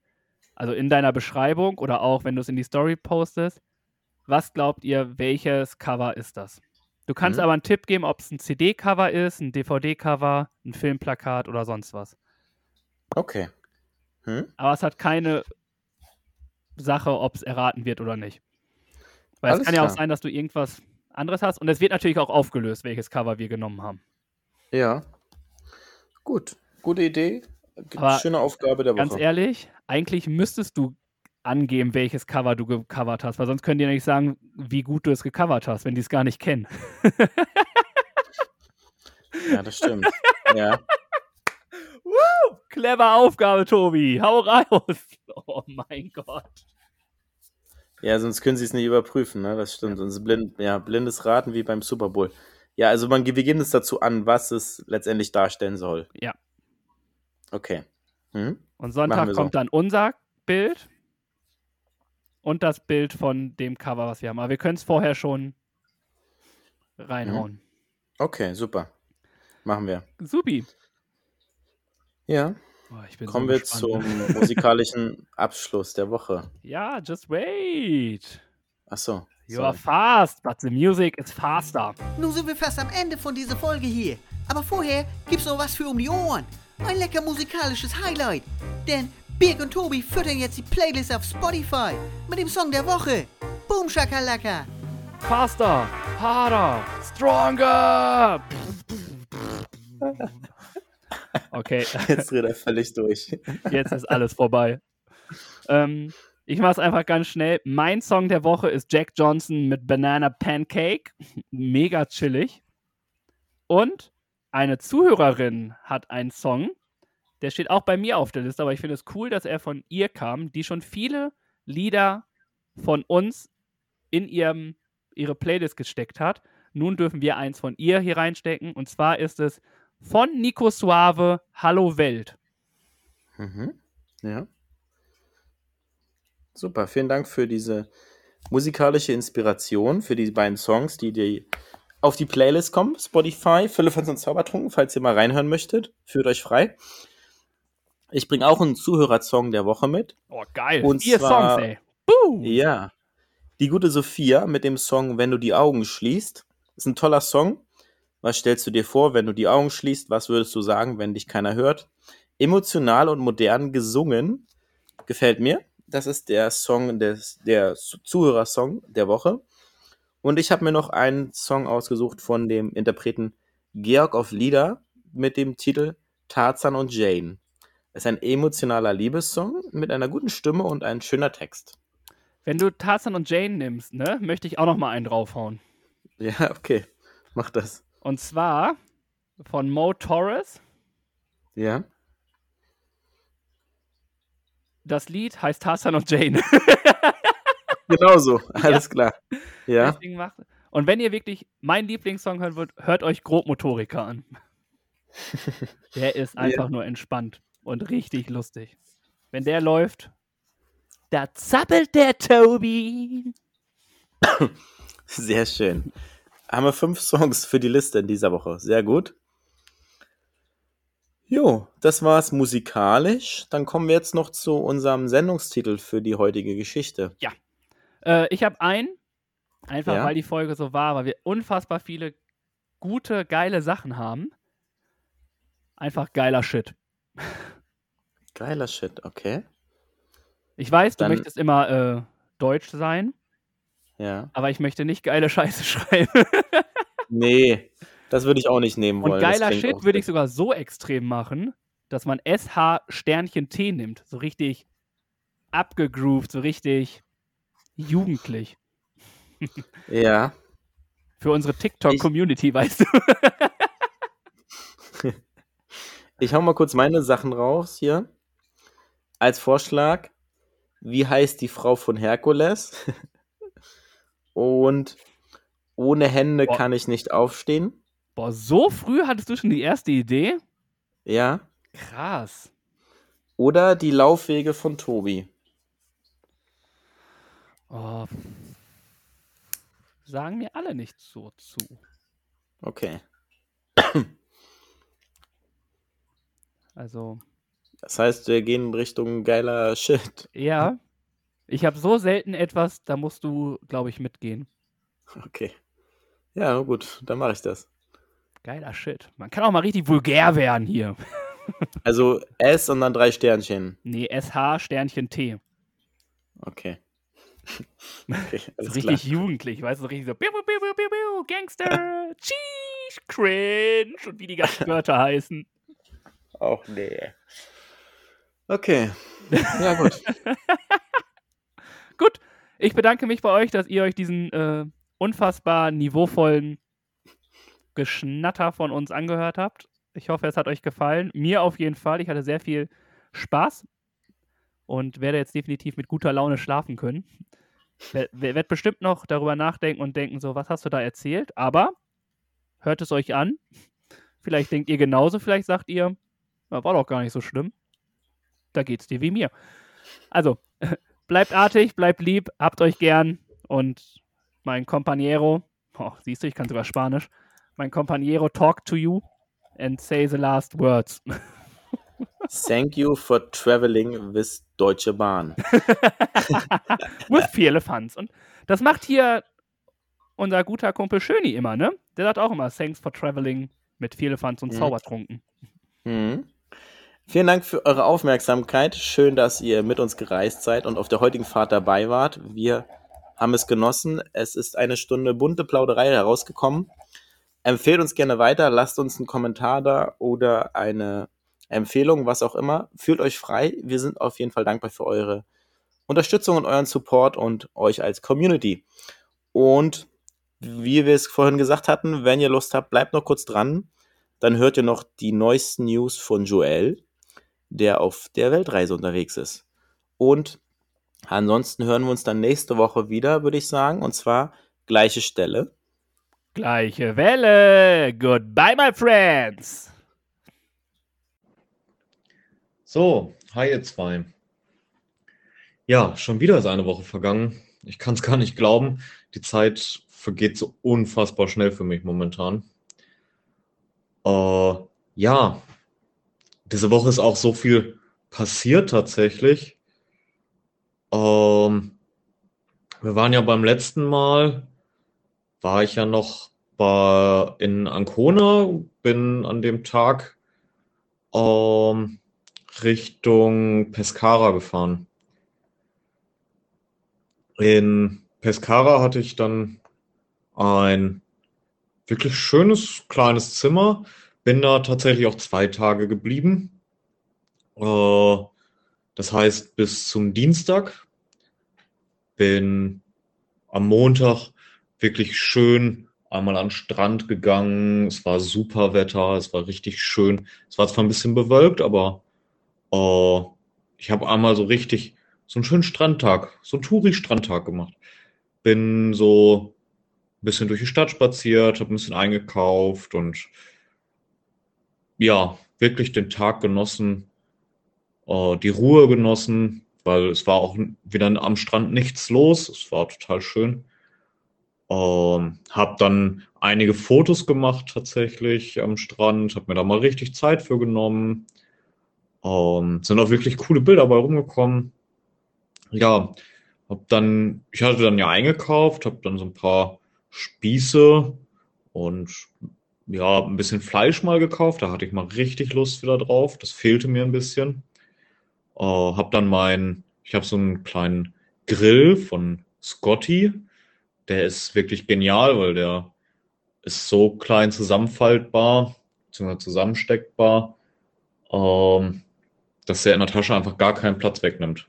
also in deiner Beschreibung oder auch wenn du es in die Story postest, was glaubt ihr, welches Cover ist das? Du kannst Mhm. aber einen Tipp geben, ob es ein CD-Cover ist, ein DVD-Cover, ein Filmplakat oder sonst was. Okay. Hm? Aber es hat keine Sache, ob es erraten wird oder nicht. Weil Alles es kann ja auch klar. sein, dass du irgendwas anderes hast und es wird natürlich auch aufgelöst, welches Cover wir genommen haben. Ja. Gut. Gute Idee. Aber Schöne Aufgabe der Ganz Woche. ehrlich, eigentlich müsstest du angeben, welches Cover du gecovert hast, weil sonst können die ja nicht sagen, wie gut du es gecovert hast, wenn die es gar nicht kennen. Ja, das stimmt. ja. Clever Aufgabe, Tobi. Hau raus. Oh mein Gott. Ja, sonst können sie es nicht überprüfen, ne? Das stimmt. Sonst blind, ja, blindes Raten wie beim Super Bowl. Ja, also man wir gehen es dazu an, was es letztendlich darstellen soll. Ja. Okay. Hm? Und Sonntag so. kommt dann unser Bild und das Bild von dem Cover, was wir haben. Aber wir können es vorher schon reinhauen. Okay, super. Machen wir. Supi. Ja, Ich bin kommen so wir zum musikalischen Abschluss der Woche. Ja, just wait. Ach so. You are fast, but the music is faster. Nun sind wir fast am Ende von dieser Folge hier. Aber vorher gibt's noch was für um die Ohren. Ein lecker musikalisches Highlight. Denn Birg und Tobi füttern jetzt die Playlist auf Spotify mit dem Song der Woche. Boom Shakalaka. Faster, harder, stronger. Okay, Jetzt dreht er völlig durch. jetzt ist alles vorbei. Ähm, ich mache es einfach ganz schnell. Mein Song der Woche ist Jack Johnson mit Banana Pancake. Mega chillig. Und eine Zuhörerin hat einen Song, der steht auch bei mir auf der Liste, aber ich finde es cool, dass er von ihr kam, die schon viele Lieder von uns in ihrem, ihre Playlist gesteckt hat. Nun dürfen wir eins von ihr hier reinstecken. Und zwar ist es von Nico Suave Hallo Welt. Mhm. Ja. Super, vielen Dank für diese musikalische Inspiration, für die beiden Songs, die, die auf die Playlist kommen. Spotify, Fülle von Zaubertrunken, falls ihr mal reinhören möchtet. Führt euch frei. Ich bringe auch einen Zuhörersong der Woche mit. Oh, geil. Und Vier zwar- Songs, ey. Boom. Ja. Die gute Sophia mit dem Song Wenn du die Augen schließt. Ist ein toller Song. Was stellst du dir vor, wenn du die Augen schließt? Was würdest du sagen, wenn dich keiner hört? Emotional und modern gesungen. Gefällt mir. Das ist der Song des, der Zuhörersong der Woche. Und ich habe mir noch einen Song ausgesucht von dem Interpreten Georg of Lieder mit dem Titel Tarzan und Jane. Es ist ein emotionaler Liebessong mit einer guten Stimme und ein schöner Text. Wenn du Tarzan und Jane nimmst, ne, möchte ich auch noch mal einen draufhauen. Ja, okay. Mach das. Und zwar von Mo Torres. Ja. Das Lied heißt Tarzan und Jane. Genau so. Alles klar. Ja. Macht. Und wenn ihr wirklich meinen Lieblingssong hören wollt, hört euch Grobmotoriker an. Der ist einfach nur entspannt und richtig lustig. Wenn der läuft, da zappelt der Tobi. Sehr schön. Haben wir fünf Songs für die Liste in dieser Woche. Sehr gut. Jo, das war's musikalisch. Dann kommen wir jetzt noch zu unserem Sendungstitel für die heutige Geschichte. Äh, ich habe einen, einfach Ja. weil die Folge so war, weil wir unfassbar viele gute, geile Sachen haben. Einfach geiler Shit. Geiler Shit, okay. Ich weiß, du Dann- möchtest immer äh, deutsch sein, Ja. aber ich möchte nicht geile Scheiße schreiben. Nee, das würde ich auch nicht nehmen Und wollen. Das geiler Shit würde ich sogar so extrem machen, dass man SH Sternchen T nimmt. So richtig abgegroovt, so richtig jugendlich. Ja. Für unsere TikTok-Community, weißt du. Ich hau mal kurz meine Sachen raus hier. Als Vorschlag, wie heißt die Frau von Herkules? Und ohne Hände Boah. kann ich nicht aufstehen. Boah, so früh hattest du schon die erste Idee? Ja. Krass. Oder die Laufwege von Tobi. Oh. Sagen mir alle nicht so zu. Okay. Also, Das heißt, wir gehen in Richtung geiler Shit. ja. Ich habe so selten etwas, da musst du, glaube ich, mitgehen. Okay. Ja, gut, dann mache ich das. Geiler Shit. Man kann auch mal richtig vulgär werden hier. Also S und dann drei Sternchen. Nee, SH Sternchen T. Okay. Okay, ist richtig jugendlich, weißt du, so richtig so biu, biu, biu, biu, biu, Gangster, Cheese, Cringe und wie die ganzen Wörter heißen. klar. Auch nee. Okay. Ja, gut. Gut, ich bedanke mich bei euch, dass ihr euch diesen äh, unfassbar niveauvollen Geschnatter von uns angehört habt. Ich hoffe, es hat euch gefallen. Mir auf jeden Fall. Ich hatte sehr viel Spaß und werde jetzt definitiv mit guter Laune schlafen können. Wer- Werd bestimmt noch darüber nachdenken und denken, so, was hast du da erzählt? Aber hört es euch an. Vielleicht denkt ihr genauso, vielleicht sagt ihr, "Na, war doch gar nicht so schlimm. Da geht's dir wie mir. Also, bleibt artig, bleibt lieb, habt euch gern und mein Compañero, oh, siehst du, ich kann sogar Spanisch, mein Compañero talk to you and say the last words. Thank you for traveling with Deutsche Bahn. With viele Fans. Und das macht hier unser guter Kumpel Schöni immer, ne? Der sagt auch immer, thanks for traveling mit viele Fans und. Zaubertrunken. Mhm. Vielen Dank für eure Aufmerksamkeit. Schön, dass ihr mit uns gereist seid und auf der heutigen Fahrt dabei wart. Wir haben es genossen. Es ist eine Stunde bunte Plauderei herausgekommen. Empfehlt uns gerne weiter, lasst uns einen Kommentar da oder eine Empfehlung, was auch immer. Fühlt euch frei. Wir sind auf jeden Fall dankbar für eure Unterstützung und euren Support und euch als Community. Und wie wir es vorhin gesagt hatten, wenn ihr Lust habt, bleibt noch kurz dran. Dann hört ihr noch die neuesten News von Joel, der auf der Weltreise unterwegs ist. Und ansonsten hören wir uns dann nächste Woche wieder, würde ich sagen. Und zwar gleiche Stelle. Gleiche Welle. Goodbye, my friends. So, hi ihr zwei. Ja, schon wieder ist eine Woche vergangen. Ich kann es gar nicht glauben. Die Zeit vergeht so unfassbar schnell für mich momentan. Äh, ja, diese Woche ist auch so viel passiert tatsächlich. Ähm, wir waren ja beim letzten Mal, war ich ja noch bei, in Ancona, bin an dem Tag ähm, Richtung Pescara gefahren. In Pescara hatte ich dann ein wirklich schönes kleines Zimmer. Bin da tatsächlich auch zwei Tage geblieben. Äh, das heißt bis zum Dienstag. Bin am Montag wirklich schön einmal an den Strand gegangen. Es war super Wetter, es war richtig schön. Es war zwar ein bisschen bewölkt, aber äh, ich habe einmal so richtig so einen schönen Strandtag, so einen Touri-Strandtag gemacht. Bin so ein bisschen durch die Stadt spaziert, habe ein bisschen eingekauft und ja, wirklich den Tag genossen, äh, die Ruhe genossen, weil es war auch wieder am Strand nichts los. Es war total schön. Ähm, habe dann einige Fotos gemacht tatsächlich am Strand, habe mir da mal richtig Zeit für genommen. Ähm, sind auch wirklich coole Bilder bei rumgekommen. Ja, hab dann, ich hatte dann ja eingekauft, habe dann so ein paar Spieße und ja, ein bisschen Fleisch mal gekauft. Da hatte ich mal richtig Lust wieder drauf. Das fehlte mir ein bisschen. Äh, hab dann mein, ich habe so einen kleinen Grill von Scotty. Der ist wirklich genial, weil der ist so klein zusammenfaltbar, beziehungsweise zusammensteckbar, ähm, dass der in der Tasche einfach gar keinen Platz wegnimmt.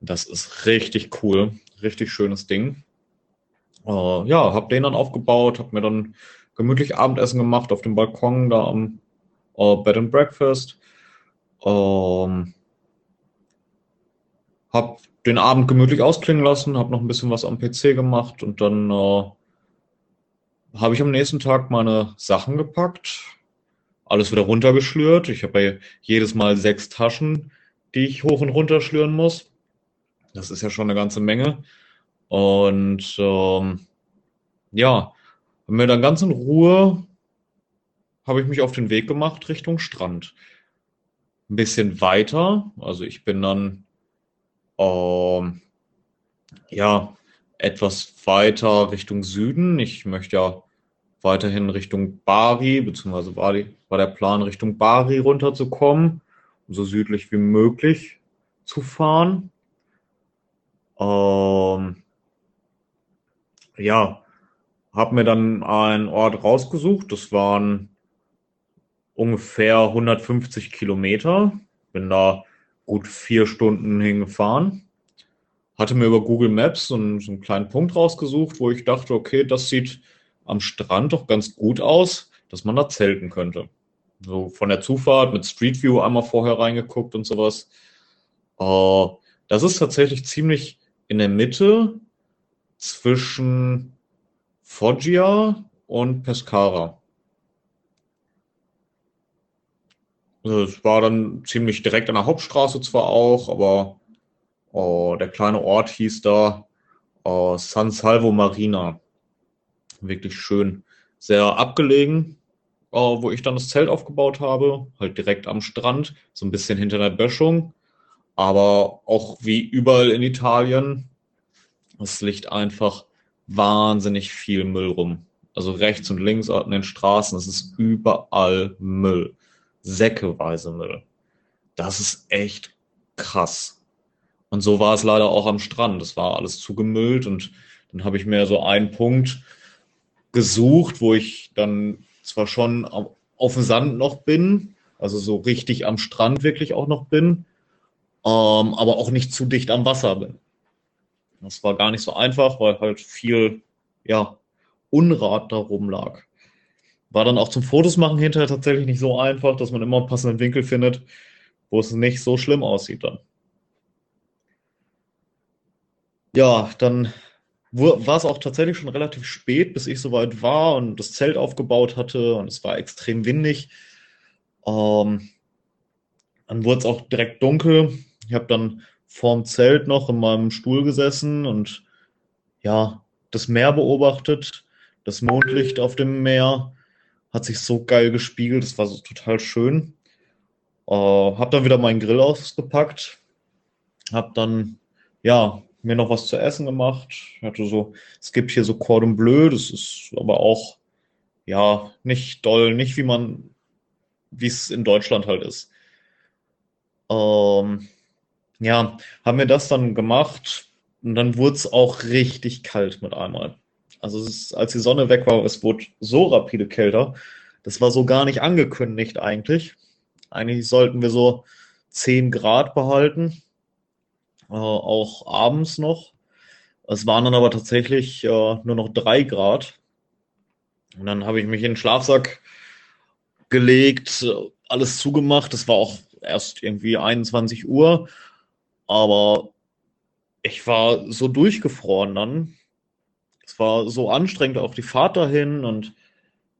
Das ist richtig cool, richtig schönes Ding. Äh, ja, habe den dann aufgebaut, habe mir dann gemütlich Abendessen gemacht auf dem Balkon da am äh, Bed and Breakfast. Ähm, habe den Abend gemütlich ausklingen lassen, habe noch ein bisschen was am PC gemacht und dann äh, habe ich am nächsten Tag meine Sachen gepackt, alles wieder runtergeschlürt. Ich habe ja jedes Mal sechs Taschen, die ich hoch und runter schlüren muss. Das ist ja schon eine ganze Menge. Und ähm, ja, mir dann ganz in Ruhe habe ich mich auf den Weg gemacht Richtung Strand. Ein bisschen weiter, also ich bin dann ähm, ja etwas weiter Richtung Süden. Ich möchte ja weiterhin Richtung Bari, beziehungsweise war, die, war der Plan, Richtung Bari runterzukommen, um so südlich wie möglich zu fahren. Ähm, ja, habe mir dann einen Ort rausgesucht. Das waren ungefähr 150 Kilometer. Bin da gut vier Stunden hingefahren. Hatte mir über Google Maps so einen, so einen kleinen Punkt rausgesucht, wo ich dachte, okay, das sieht am Strand doch ganz gut aus, dass man da zelten könnte. So von der Zufahrt mit Street View einmal vorher reingeguckt und sowas. Äh, das ist tatsächlich ziemlich in der Mitte zwischen Foggia und Pescara. Also es war dann ziemlich direkt an der Hauptstraße zwar auch, aber oh, der kleine Ort hieß da oh, San Salvo Marina. Wirklich schön. Sehr abgelegen, oh, wo ich dann das Zelt aufgebaut habe. Halt direkt am Strand, so ein bisschen hinter der Böschung. Aber auch wie überall in Italien, es liegt einfach wahnsinnig viel Müll rum. Also rechts und links an den Straßen, es ist überall Müll. Säckeweise Müll. Das ist echt krass. Und so war es leider auch am Strand. Es war alles zugemüllt und dann habe ich mir so einen Punkt gesucht, wo ich dann zwar schon auf dem Sand noch bin, also so richtig am Strand wirklich auch noch bin, ähm, aber auch nicht zu dicht am Wasser bin. Das war gar nicht so einfach, weil halt viel, ja, Unrat da rumlag. War dann auch zum Fotos machen hinterher tatsächlich nicht so einfach, dass man immer einen passenden Winkel findet, wo es nicht so schlimm aussieht dann. Ja, dann war es auch tatsächlich schon relativ spät, bis ich soweit war und das Zelt aufgebaut hatte und es war extrem windig. Ähm, dann wurde es auch direkt dunkel. Ich habe dann vorm Zelt noch in meinem Stuhl gesessen und ja, das Meer beobachtet, das Mondlicht auf dem Meer hat sich so geil gespiegelt, das war so total schön. Äh, hab dann wieder meinen Grill ausgepackt, hab dann ja mir noch was zu essen gemacht. Ich hatte so, es gibt hier so Cordon Bleu, das ist aber auch ja nicht doll, nicht wie man, wie es in Deutschland halt ist. Ähm, ja, haben wir das dann gemacht und dann wurde es auch richtig kalt mit einmal. Also ist, als die Sonne weg war, es wurde so rapide kälter. Das war so gar nicht angekündigt eigentlich. Eigentlich sollten wir so 10 Grad behalten, äh, auch abends noch. Es waren dann aber tatsächlich äh, nur noch 3 Grad. Und dann habe ich mich in den Schlafsack gelegt, alles zugemacht. Es war auch erst irgendwie 21 Uhr. Aber ich war so durchgefroren dann. Es war so anstrengend, auch die Fahrt dahin und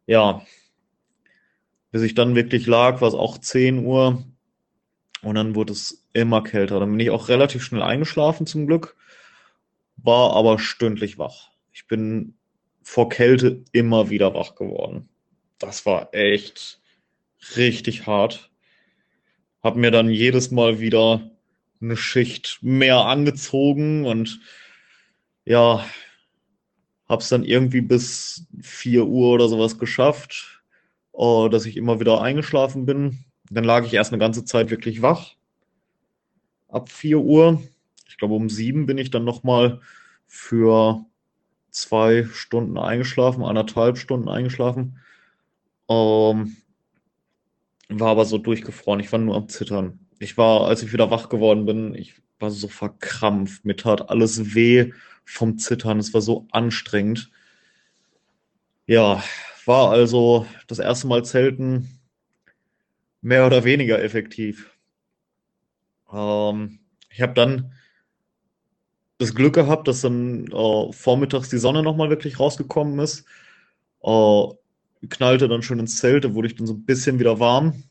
ja, bis ich dann wirklich lag, war es auch 10 Uhr und dann wurde es immer kälter. Dann bin ich auch relativ schnell eingeschlafen zum Glück, war aber stündlich wach. Ich bin vor Kälte immer wieder wach geworden. Das war echt richtig hart. Hab mir dann jedes Mal wieder eine Schicht mehr angezogen und ja, hab's dann irgendwie bis 4 Uhr oder sowas geschafft, uh, dass ich immer wieder eingeschlafen bin. Dann lag ich erst eine ganze Zeit wirklich wach. Ab 4 Uhr. Ich glaube, um 7 bin ich dann nochmal für zwei Stunden eingeschlafen, anderthalb Stunden eingeschlafen. Ähm, war aber so durchgefroren. Ich war nur am Zittern ich war, als ich wieder wach geworden bin, ich war so verkrampft. Mir tat alles weh vom Zittern. Es war so anstrengend. Ja, war also das erste Mal Zelten mehr oder weniger effektiv. Ähm, ich habe dann das Glück gehabt, dass dann äh, vormittags die Sonne nochmal wirklich rausgekommen ist. Äh, knallte dann schön ins Zelt, da wurde ich dann so ein bisschen wieder warm.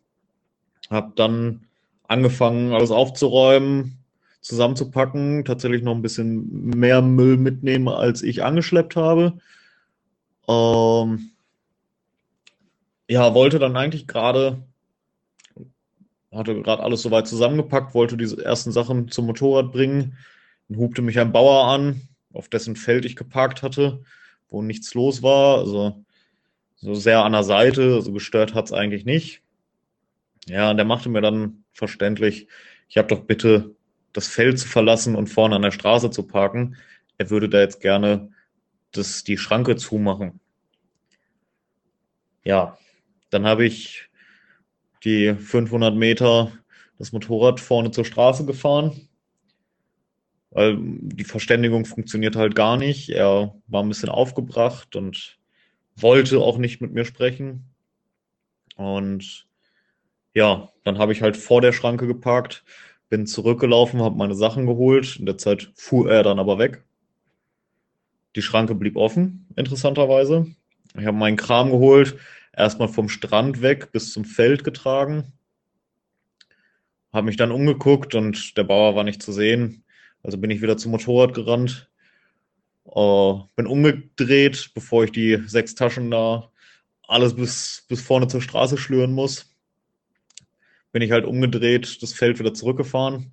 Hab dann angefangen, alles aufzuräumen, zusammenzupacken, tatsächlich noch ein bisschen mehr Müll mitnehmen, als ich angeschleppt habe. Ähm, ja, wollte dann eigentlich gerade, hatte gerade alles soweit zusammengepackt, wollte diese ersten Sachen zum Motorrad bringen. Dann hubte mich ein Bauer an, auf dessen Feld ich geparkt hatte, wo nichts los war. Also so sehr an der Seite, also gestört hat es eigentlich nicht. Ja, und der machte mir dann verständlich, ich habe doch bitte das Feld zu verlassen und vorne an der Straße zu parken. Er würde da jetzt gerne das, die Schranke zumachen. Ja, dann habe ich die 500 Meter das Motorrad vorne zur Straße gefahren, weil die Verständigung funktioniert halt gar nicht. Er war ein bisschen aufgebracht und wollte auch nicht mit mir sprechen. Und ja, dann habe ich halt vor der Schranke geparkt, bin zurückgelaufen, habe meine Sachen geholt. In der Zeit fuhr er dann aber weg. Die Schranke blieb offen, interessanterweise. Ich habe meinen Kram geholt, erstmal vom Strand weg bis zum Feld getragen. Habe mich dann umgeguckt und der Bauer war nicht zu sehen. Also bin ich wieder zum Motorrad gerannt. Äh, bin umgedreht, bevor ich die sechs Taschen da alles bis, bis vorne zur Straße schlüren muss. Bin ich halt umgedreht, das Feld wieder zurückgefahren,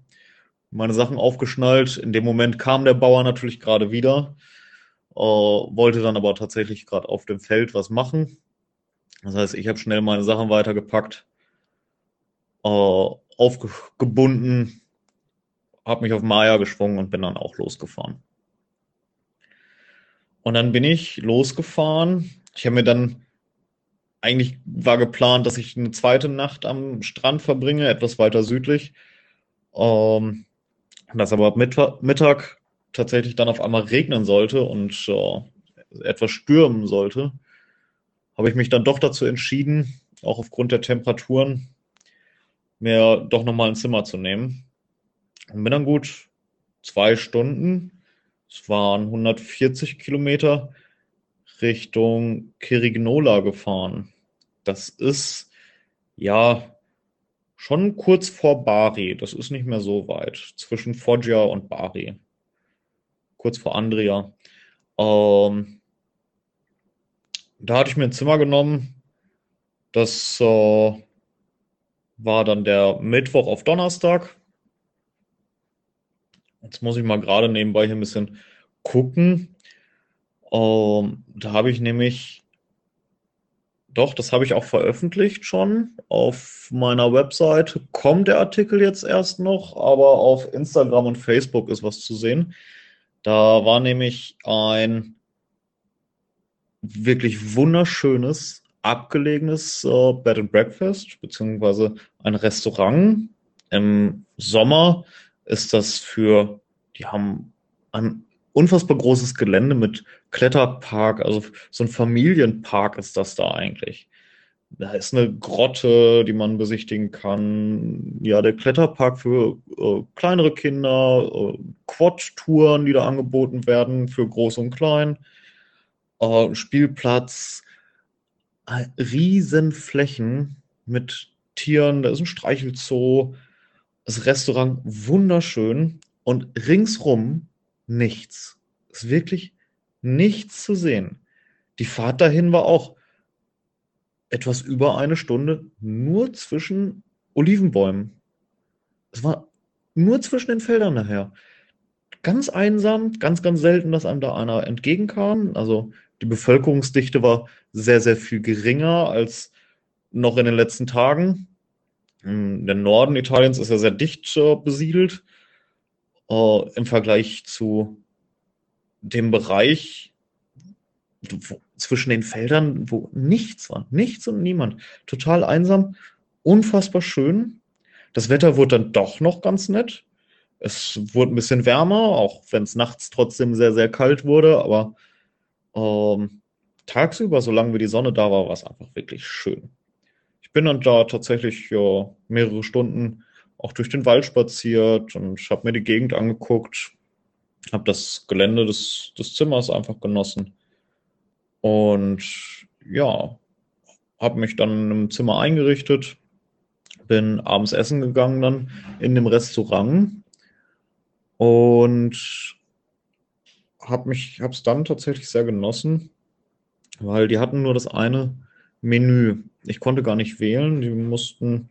meine Sachen aufgeschnallt. In dem Moment kam der Bauer natürlich gerade wieder, äh, wollte dann aber tatsächlich gerade auf dem Feld was machen. Das heißt, ich habe schnell meine Sachen weitergepackt, äh, aufgebunden, habe mich auf Maya geschwungen und bin dann auch losgefahren. Und dann bin ich losgefahren. Ich habe mir dann, eigentlich war geplant, dass ich eine zweite Nacht am Strand verbringe, etwas weiter südlich. Ähm, das aber ab Mittag tatsächlich dann auf einmal regnen sollte und äh, etwas stürmen sollte habe ich mich dann doch dazu entschieden, auch aufgrund der Temperaturen, mir doch nochmal ein Zimmer zu nehmen. Und bin dann gut zwei Stunden, es waren 140 Kilometer, Richtung Kirignola gefahren. Das ist ja schon kurz vor Bari. Das ist nicht mehr so weit. Zwischen Foggia und Bari. Kurz vor Andria. Ähm, da hatte ich mir ein Zimmer genommen. Das äh, war dann der Mittwoch auf Donnerstag. Jetzt muss ich mal gerade nebenbei hier ein bisschen gucken. Ähm, da habe ich nämlich, doch, das habe ich auch veröffentlicht schon auf meiner Website. Kommt der Artikel jetzt erst noch, aber auf Instagram und Facebook ist was zu sehen. Da war nämlich ein wirklich wunderschönes, abgelegenes äh, Bed and Breakfast, beziehungsweise ein Restaurant. Im Sommer ist das für, die haben ein unfassbar großes Gelände mit Kletterpark, also so ein Familienpark ist das da eigentlich. Da ist eine Grotte, die man besichtigen kann. Ja, der Kletterpark für äh, kleinere Kinder, äh, Quad-Touren, die da angeboten werden für groß und klein äh, Spielplatz, äh, Riesenflächen mit Tieren, da ist ein Streichelzoo, das Restaurant wunderschön und ringsrum nichts. Ist wirklich nichts zu sehen. Die Fahrt dahin war auch etwas über eine Stunde nur zwischen Olivenbäumen. Es war nur zwischen den Feldern nachher. Ganz einsam, ganz, ganz selten, dass einem da einer entgegenkam. Also die Bevölkerungsdichte war sehr, sehr viel geringer als noch in den letzten Tagen. Hm, der Norden Italiens ist ja sehr dicht äh, besiedelt äh, im Vergleich zu dem Bereich wo, zwischen den Feldern, wo nichts war, nichts und niemand. Total einsam, unfassbar schön. Das Wetter wurde dann doch noch ganz nett. Es wurde ein bisschen wärmer, auch wenn es nachts trotzdem sehr, sehr kalt wurde, aber ähm, tagsüber, solange wie die Sonne da war, war es einfach wirklich schön. Ich bin dann da tatsächlich ja, mehrere Stunden auch durch den Wald spaziert und habe mir die Gegend angeguckt, habe das Gelände des, des Zimmers einfach genossen und ja, habe mich dann im Zimmer eingerichtet, bin abends essen gegangen dann in dem Restaurant und habe mich, habe es dann tatsächlich sehr genossen, weil die hatten nur das eine Menü. Ich konnte gar nicht wählen, die mussten,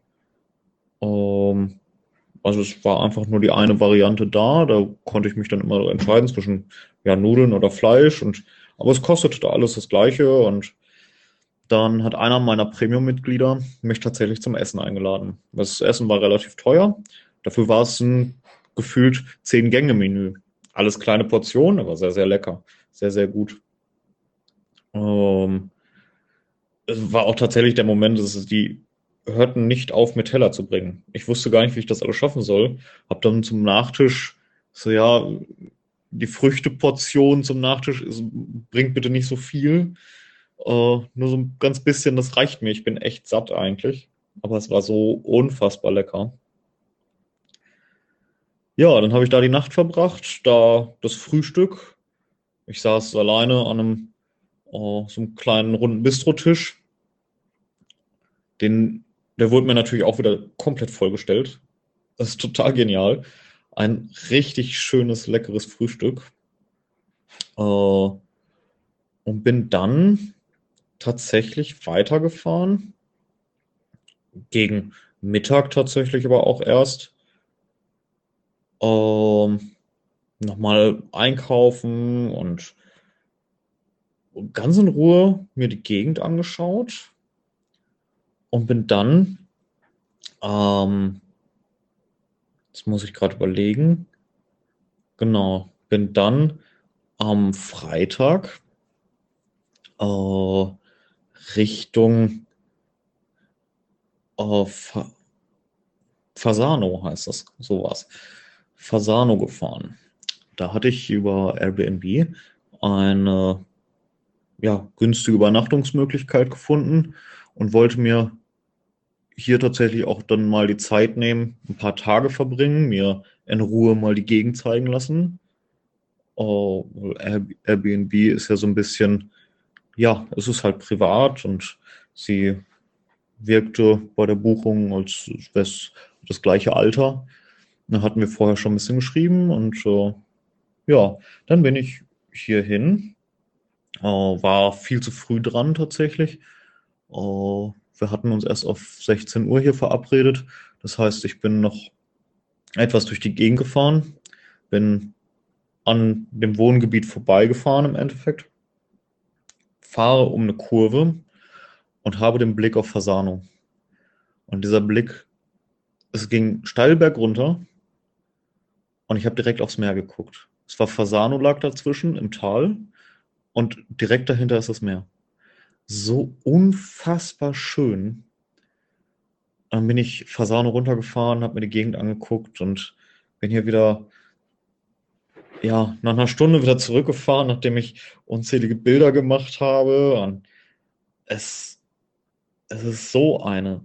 ähm, also es war einfach nur die eine Variante da, da konnte ich mich dann immer entscheiden zwischen ja, Nudeln oder Fleisch und aber es kostete da alles das Gleiche und dann hat einer meiner Premium-Mitglieder mich tatsächlich zum Essen eingeladen. Das Essen war relativ teuer. Dafür war es ein gefühlt zehn Gänge-Menü. Alles kleine Portionen, aber sehr, sehr lecker. Sehr, sehr gut. Ähm, es war auch tatsächlich der Moment, dass es die hörten nicht auf, mir Teller zu bringen. Ich wusste gar nicht, wie ich das alles schaffen soll. Hab dann zum Nachtisch so, ja, die Früchteportion zum Nachtisch ist, bringt bitte nicht so viel. Uh, nur so ein ganz bisschen, das reicht mir. Ich bin echt satt eigentlich. Aber es war so unfassbar lecker. Ja, dann habe ich da die Nacht verbracht, da das Frühstück. Ich saß alleine an einem uh, so einem kleinen runden Bistrotisch. Den, der wurde mir natürlich auch wieder komplett vollgestellt. Das ist total genial. Ein richtig schönes, leckeres Frühstück. Uh, und bin dann tatsächlich weitergefahren. Gegen Mittag tatsächlich aber auch erst. Ähm, nochmal einkaufen und ganz in Ruhe mir die Gegend angeschaut und bin dann, ähm, das muss ich gerade überlegen, genau, bin dann am Freitag äh, Richtung äh, Fa Fasano heißt das, sowas. Fasano gefahren. Da hatte ich über Airbnb eine ja, günstige Übernachtungsmöglichkeit gefunden und wollte mir hier tatsächlich auch dann mal die Zeit nehmen, ein paar Tage verbringen, mir in Ruhe mal die Gegend zeigen lassen. Oh, Airbnb ist ja so ein bisschen ja, es ist halt privat und sie wirkte bei der Buchung als das, das gleiche Alter. Da hatten wir vorher schon ein bisschen geschrieben und äh, ja, dann bin ich hierhin. Äh, war viel zu früh dran tatsächlich. Äh, wir hatten uns erst auf 16 Uhr hier verabredet. Das heißt, ich bin noch etwas durch die Gegend gefahren, bin an dem Wohngebiet vorbeigefahren im Endeffekt fahre um eine Kurve und habe den Blick auf Fasano. Und dieser Blick, es ging steil bergunter und ich habe direkt aufs Meer geguckt. Es war Fasano lag dazwischen im Tal und direkt dahinter ist das Meer. So unfassbar schön. Dann bin ich Fasano runtergefahren, habe mir die Gegend angeguckt und bin hier wieder ja, nach einer Stunde wieder zurückgefahren, nachdem ich unzählige Bilder gemacht habe. Und es, es ist so eine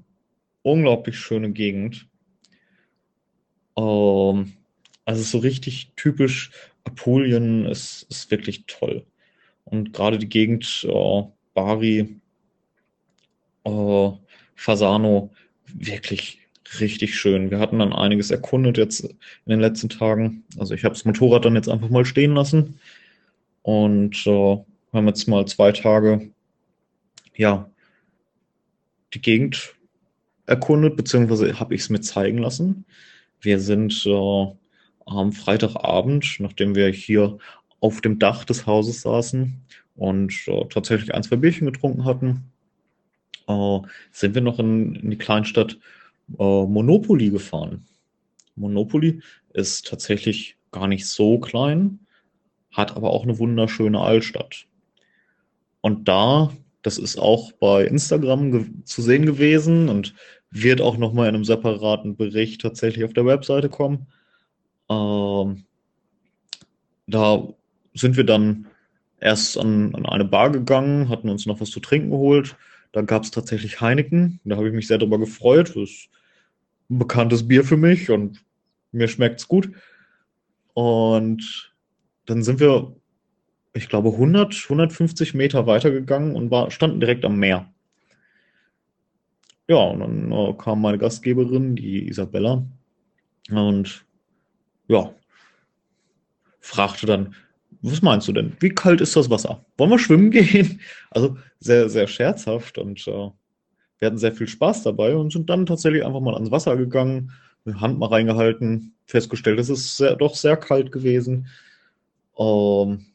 unglaublich schöne Gegend. Ähm, also so richtig typisch Apulien ist, ist wirklich toll. Und gerade die Gegend äh, Bari, äh, Fasano, wirklich richtig schön. Wir hatten dann einiges erkundet jetzt in den letzten Tagen. Also ich habe das Motorrad dann jetzt einfach mal stehen lassen und äh, haben jetzt mal zwei Tage ja die Gegend erkundet, beziehungsweise habe ich es mir zeigen lassen. Wir sind äh, am Freitagabend, nachdem wir hier auf dem Dach des Hauses saßen und äh, tatsächlich ein, zwei Bierchen getrunken hatten, äh, sind wir noch in, in die Kleinstadt äh, Monopoly gefahren. Monopoly ist tatsächlich gar nicht so klein, hat aber auch eine wunderschöne Altstadt. Und da, das ist auch bei Instagram zu sehen gewesen und wird auch nochmal in einem separaten Bericht tatsächlich auf der Webseite kommen. Ähm, da sind wir dann erst an, an eine Bar gegangen, hatten uns noch was zu trinken geholt. Da gab es tatsächlich Heineken. Da habe ich mich sehr darüber gefreut. Das ist ein bekanntes Bier für mich und mir schmeckt es gut. Und dann sind wir, ich glaube, 100, 150 Meter weitergegangen und war, standen direkt am Meer. Ja, und dann äh, kam meine Gastgeberin, die Isabella, und ja, fragte dann, was meinst du denn? Wie kalt ist das Wasser? Wollen wir schwimmen gehen? Also sehr, sehr scherzhaft und äh, wir hatten sehr viel Spaß dabei und sind dann tatsächlich einfach mal ans Wasser gegangen, mit Hand mal reingehalten, festgestellt, es ist sehr, doch sehr kalt gewesen. Ähm,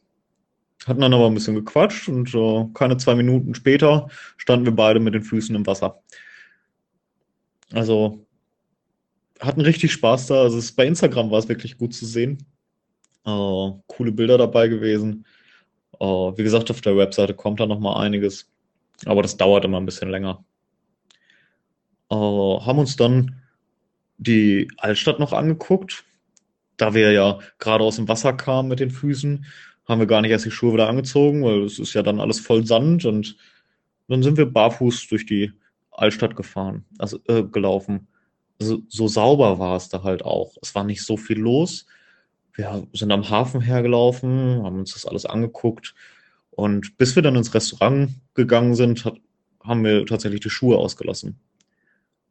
hatten dann aber ein bisschen gequatscht und äh, keine zwei Minuten später standen wir beide mit den Füßen im Wasser. Also hatten richtig Spaß da. Also es, bei Instagram war es wirklich gut zu sehen. Äh, coole Bilder dabei gewesen. Äh, wie gesagt, auf der Webseite kommt da noch mal einiges. Aber das dauert immer ein bisschen länger. Äh, haben uns dann die Altstadt noch angeguckt. Da wir ja gerade aus dem Wasser kamen mit den Füßen, haben wir gar nicht erst die Schuhe wieder angezogen, weil es ist ja dann alles voll Sand und dann sind wir barfuß durch die Altstadt gefahren, also äh, gelaufen. Also, so sauber war es da halt auch. Es war nicht so viel los. Wir sind am Hafen hergelaufen, haben uns das alles angeguckt und bis wir dann ins Restaurant gegangen sind, hat, haben wir tatsächlich die Schuhe ausgelassen.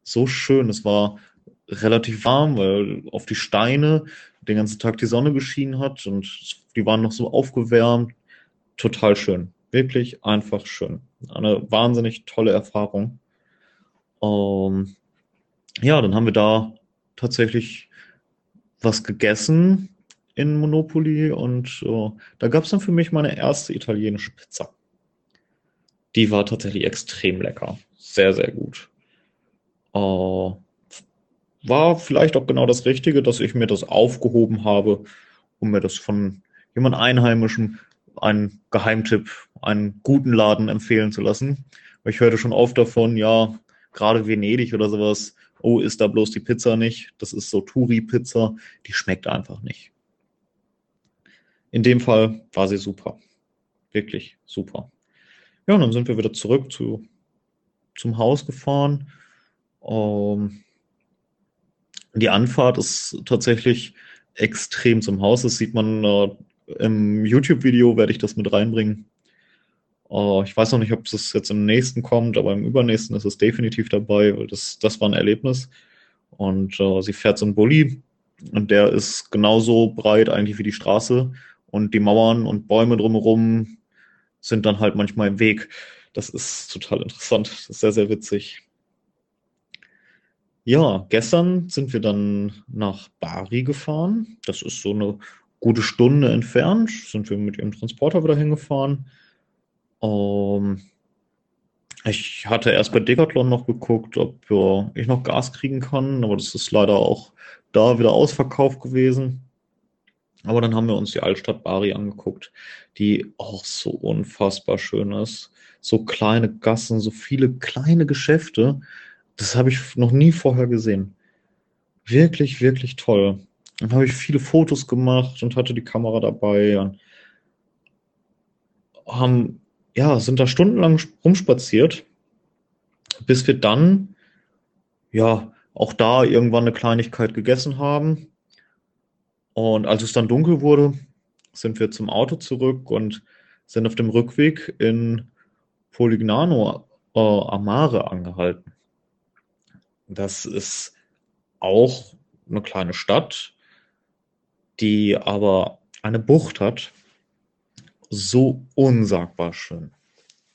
So schön, es war relativ warm, weil auf die Steine den ganzen Tag die Sonne geschienen hat und die waren noch so aufgewärmt. Total schön. Wirklich einfach schön. Eine wahnsinnig tolle Erfahrung. Ähm, ja, dann haben wir da tatsächlich was gegessen in Monopoly und äh, da gab es dann für mich meine erste italienische Pizza. Die war tatsächlich extrem lecker. Sehr, sehr gut. Äh, war vielleicht auch genau das Richtige, dass ich mir das aufgehoben habe, um mir das von jemand Einheimischem einen Geheimtipp, einen guten Laden empfehlen zu lassen. Ich hörte schon oft davon, ja, gerade Venedig oder sowas, oh, ist da bloß die Pizza nicht? Das ist so Touri-Pizza, die schmeckt einfach nicht. In dem Fall war sie super. Wirklich super. Ja, und dann sind wir wieder zurück zu, zum Haus gefahren. Ähm, die Anfahrt ist tatsächlich extrem zum Haus. Das sieht man äh, im YouTube-Video, werde ich das mit reinbringen. Uh, ich weiß noch nicht, ob es jetzt im nächsten kommt, aber im übernächsten ist es definitiv dabei, weil das, das war ein Erlebnis. Und uh, sie fährt so einen Bulli und der ist genauso breit eigentlich wie die Straße und die Mauern und Bäume drumherum sind dann halt manchmal im Weg. Das ist total interessant. Das ist sehr, sehr witzig. Ja, gestern sind wir dann nach Bari gefahren. Das ist so eine gute Stunde entfernt. Sind wir mit ihrem Transporter wieder hingefahren. Ähm, ich hatte erst bei Decathlon noch geguckt, ob ja, ich noch Gas kriegen kann, aber das ist leider auch da wieder ausverkauft gewesen. Aber dann haben wir uns die Altstadt Bari angeguckt, die auch so unfassbar schön ist. So kleine Gassen, so viele kleine Geschäfte. Das habe ich noch nie vorher gesehen. Wirklich, wirklich toll. Dann habe ich viele Fotos gemacht und hatte die Kamera dabei und haben ja, sind da stundenlang rumspaziert, bis wir dann, ja, auch da irgendwann eine Kleinigkeit gegessen haben. Und als es dann dunkel wurde, sind wir zum Auto zurück und sind auf dem Rückweg in Polignano äh, Amare angehalten. Das ist auch eine kleine Stadt, die aber eine Bucht hat, so unsagbar schön.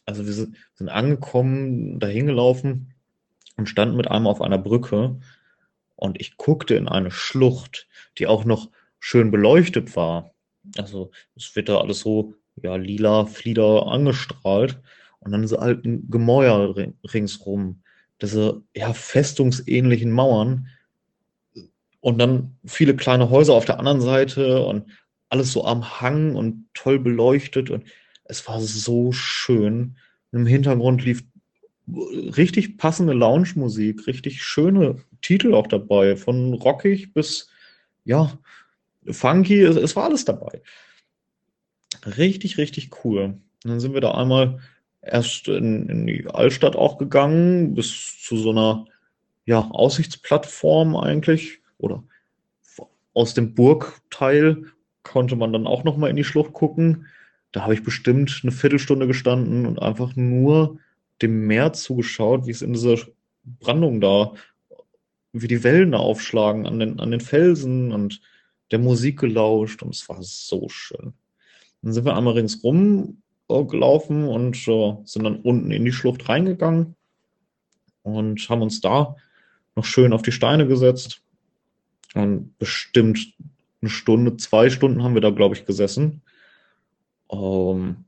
Also wir sind angekommen, dahin gelaufen und standen mit einem auf einer Brücke und ich guckte in eine Schlucht, die auch noch schön beleuchtet war. Also es wird da alles so ja lila Flieder angestrahlt und dann diese alten Gemäuer ringsrum, diese ja festungsähnlichen Mauern und dann viele kleine Häuser auf der anderen Seite und alles so am Hang und toll beleuchtet und es war so schön. Im Hintergrund lief richtig passende Lounge-Musik, richtig schöne Titel auch dabei, von rockig bis, ja, funky, es, es war alles dabei. Richtig, richtig cool. Und dann sind wir da einmal erst in, in die Altstadt auch gegangen, bis zu so einer ja, Aussichtsplattform eigentlich. Oder aus dem Burgteil konnte man dann auch nochmal in die Schlucht gucken. Da habe ich bestimmt eine Viertelstunde gestanden und einfach nur dem Meer zugeschaut, wie es in dieser Brandung da, wie die Wellen da aufschlagen an den, an den Felsen und der Musik gelauscht und es war so schön. Dann sind wir einmal ringsrum äh, gelaufen und äh, sind dann unten in die Schlucht reingegangen und haben uns da noch schön auf die Steine gesetzt. Und bestimmt eine Stunde, zwei Stunden haben wir da, glaube ich, gesessen. Ähm,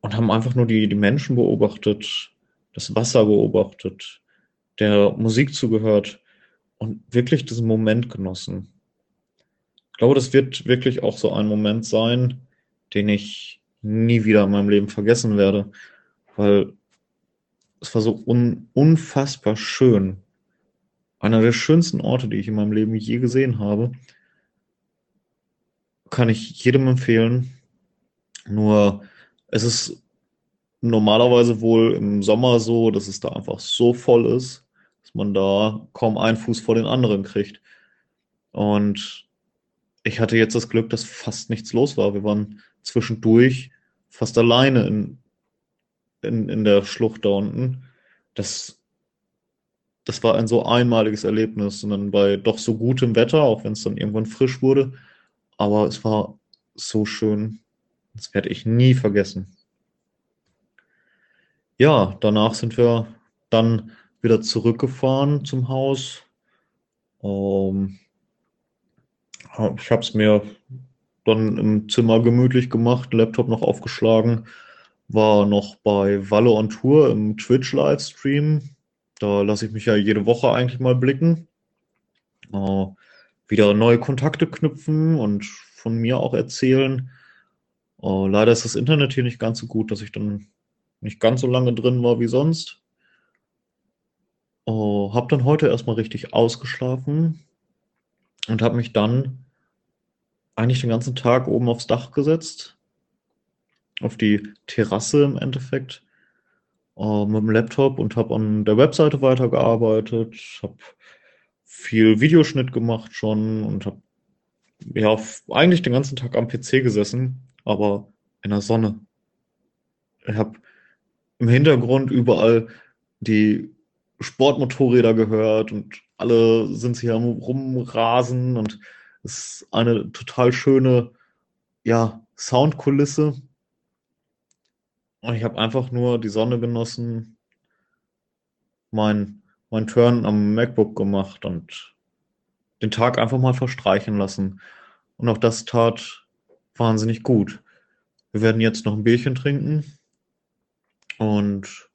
und haben einfach nur die, die Menschen beobachtet, das Wasser beobachtet, der Musik zugehört und wirklich diesen Moment genossen. Ich glaube, das wird wirklich auch so ein Moment sein, den ich nie wieder in meinem Leben vergessen werde, weil es war so un unfassbar schön. Einer der schönsten Orte, die ich in meinem Leben je gesehen habe. Kann ich jedem empfehlen. Nur es ist normalerweise wohl im Sommer so, dass es da einfach so voll ist, dass man da kaum einen Fuß vor den anderen kriegt. Und ich hatte jetzt das Glück, dass fast nichts los war. Wir waren zwischendurch fast alleine in, in, in der Schlucht da unten. Das, das war ein so einmaliges Erlebnis. Und dann bei doch so gutem Wetter, auch wenn es dann irgendwann frisch wurde. Aber es war so schön. Das werde ich nie vergessen. Ja, danach sind wir dann wieder zurückgefahren zum Haus. Ähm, ich habe es mir dann im Zimmer gemütlich gemacht, Laptop noch aufgeschlagen, war noch bei Walle on Tour im Twitch-Livestream. Da lasse ich mich ja jede Woche eigentlich mal blicken. Äh, wieder neue Kontakte knüpfen und von mir auch erzählen. Äh, leider ist das Internet hier nicht ganz so gut, dass ich dann nicht ganz so lange drin war wie sonst. Äh, habe dann heute erstmal richtig ausgeschlafen und habe mich dann eigentlich den ganzen Tag oben aufs Dach gesetzt, auf die Terrasse im Endeffekt, äh, mit dem Laptop und habe an der Webseite weitergearbeitet, habe viel Videoschnitt gemacht schon und habe ja eigentlich den ganzen Tag am PC gesessen, aber in der Sonne. Ich habe im Hintergrund überall die Sportmotorräder gehört und alle sind hier am Rumrasen und es ist eine total schöne ja, Soundkulisse. Und ich habe einfach nur die Sonne genossen, mein, mein Turn am MacBook gemacht und den Tag einfach mal verstreichen lassen. Und auch das tat wahnsinnig gut. Wir werden jetzt noch ein Bierchen trinken und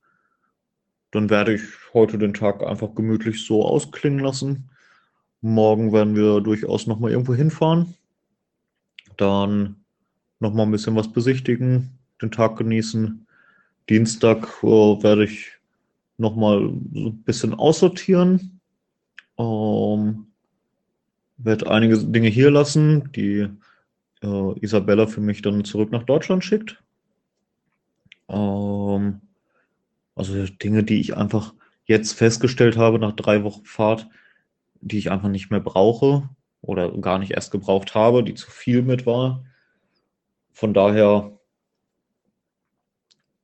dann werde ich heute den Tag einfach gemütlich so ausklingen lassen. Morgen werden wir durchaus nochmal irgendwo hinfahren. Dann nochmal ein bisschen was besichtigen, den Tag genießen. Dienstag äh, werde ich nochmal so ein bisschen aussortieren. Ähm, werde einige Dinge hier lassen, die äh, Isabella für mich dann zurück nach Deutschland schickt. Ähm, also Dinge, die ich einfach jetzt festgestellt habe nach drei Wochen Fahrt, die ich einfach nicht mehr brauche oder gar nicht erst gebraucht habe, die zu viel mit war. Von daher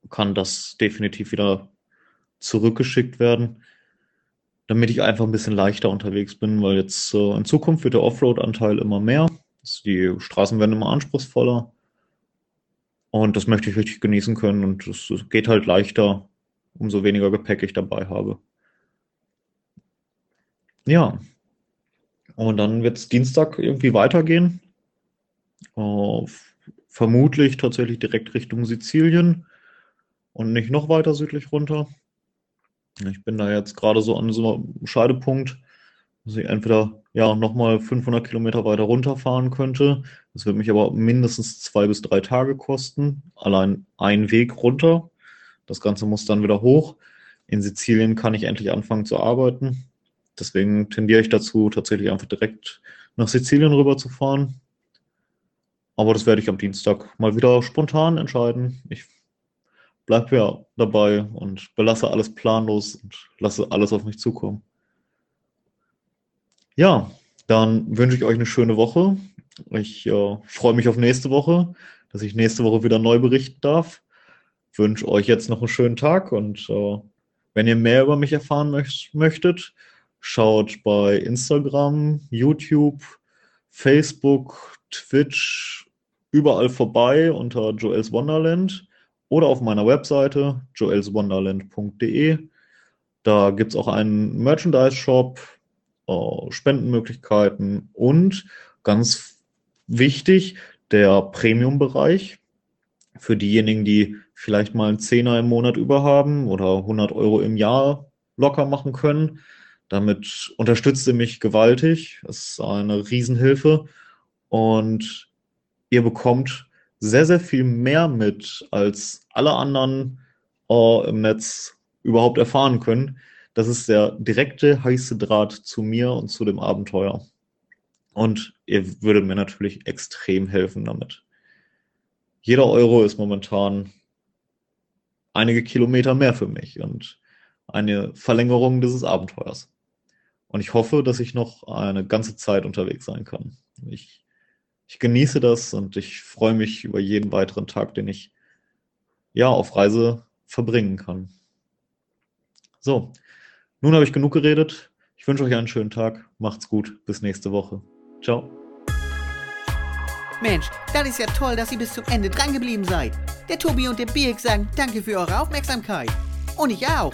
kann das definitiv wieder zurückgeschickt werden, damit ich einfach ein bisschen leichter unterwegs bin, weil jetzt äh, in Zukunft wird der Offroad-Anteil immer mehr. Die Straßen werden immer anspruchsvoller. Und das möchte ich richtig genießen können und es geht halt leichter, umso weniger Gepäck ich dabei habe. Ja. Und dann wird es Dienstag irgendwie weitergehen. Uh, vermutlich tatsächlich direkt Richtung Sizilien und nicht noch weiter südlich runter. Ich bin da jetzt gerade so an so einem Scheidepunkt, dass ich entweder ja nochmal 500 Kilometer weiter runterfahren könnte. Das wird mich aber mindestens zwei bis drei Tage kosten. Allein ein Weg runter. Das Ganze muss dann wieder hoch. In Sizilien kann ich endlich anfangen zu arbeiten. Deswegen tendiere ich dazu, tatsächlich einfach direkt nach Sizilien rüber zu fahren. Aber das werde ich am Dienstag mal wieder spontan entscheiden. Ich bleibe ja dabei und belasse alles planlos und lasse alles auf mich zukommen. Ja, dann wünsche ich euch eine schöne Woche. Ich äh, freue mich auf nächste Woche, dass ich nächste Woche wieder neu berichten darf. Wünsche euch jetzt noch einen schönen Tag und äh, wenn ihr mehr über mich erfahren möcht möchtet, schaut bei Instagram, YouTube, Facebook, Twitch, überall vorbei unter Joels Wonderland oder auf meiner Webseite joelswonderland.de. Da gibt es auch einen Merchandise-Shop, äh, Spendenmöglichkeiten und ganz wichtig, der Premium-Bereich für diejenigen, die vielleicht mal einen Zehner im Monat über haben oder 100 Euro im Jahr locker machen können. Damit unterstützt ihr mich gewaltig. Das ist eine Riesenhilfe. Und ihr bekommt sehr, sehr viel mehr mit, als alle anderen äh, im Netz überhaupt erfahren können. Das ist der direkte heiße Draht zu mir und zu dem Abenteuer. Und ihr würdet mir natürlich extrem helfen damit. Jeder Euro ist momentan einige Kilometer mehr für mich und eine Verlängerung dieses Abenteuers. Und ich hoffe, dass ich noch eine ganze Zeit unterwegs sein kann. Ich ich genieße das und ich freue mich über jeden weiteren Tag, den ich ja auf Reise verbringen kann. So, nun habe ich genug geredet. Ich wünsche euch einen schönen Tag. Macht's gut. Bis nächste Woche. Ciao. Mensch, das ist ja toll, dass ihr bis zum Ende dran geblieben seid. Der Tobi und der Birk sagen danke für eure Aufmerksamkeit. Und ich auch.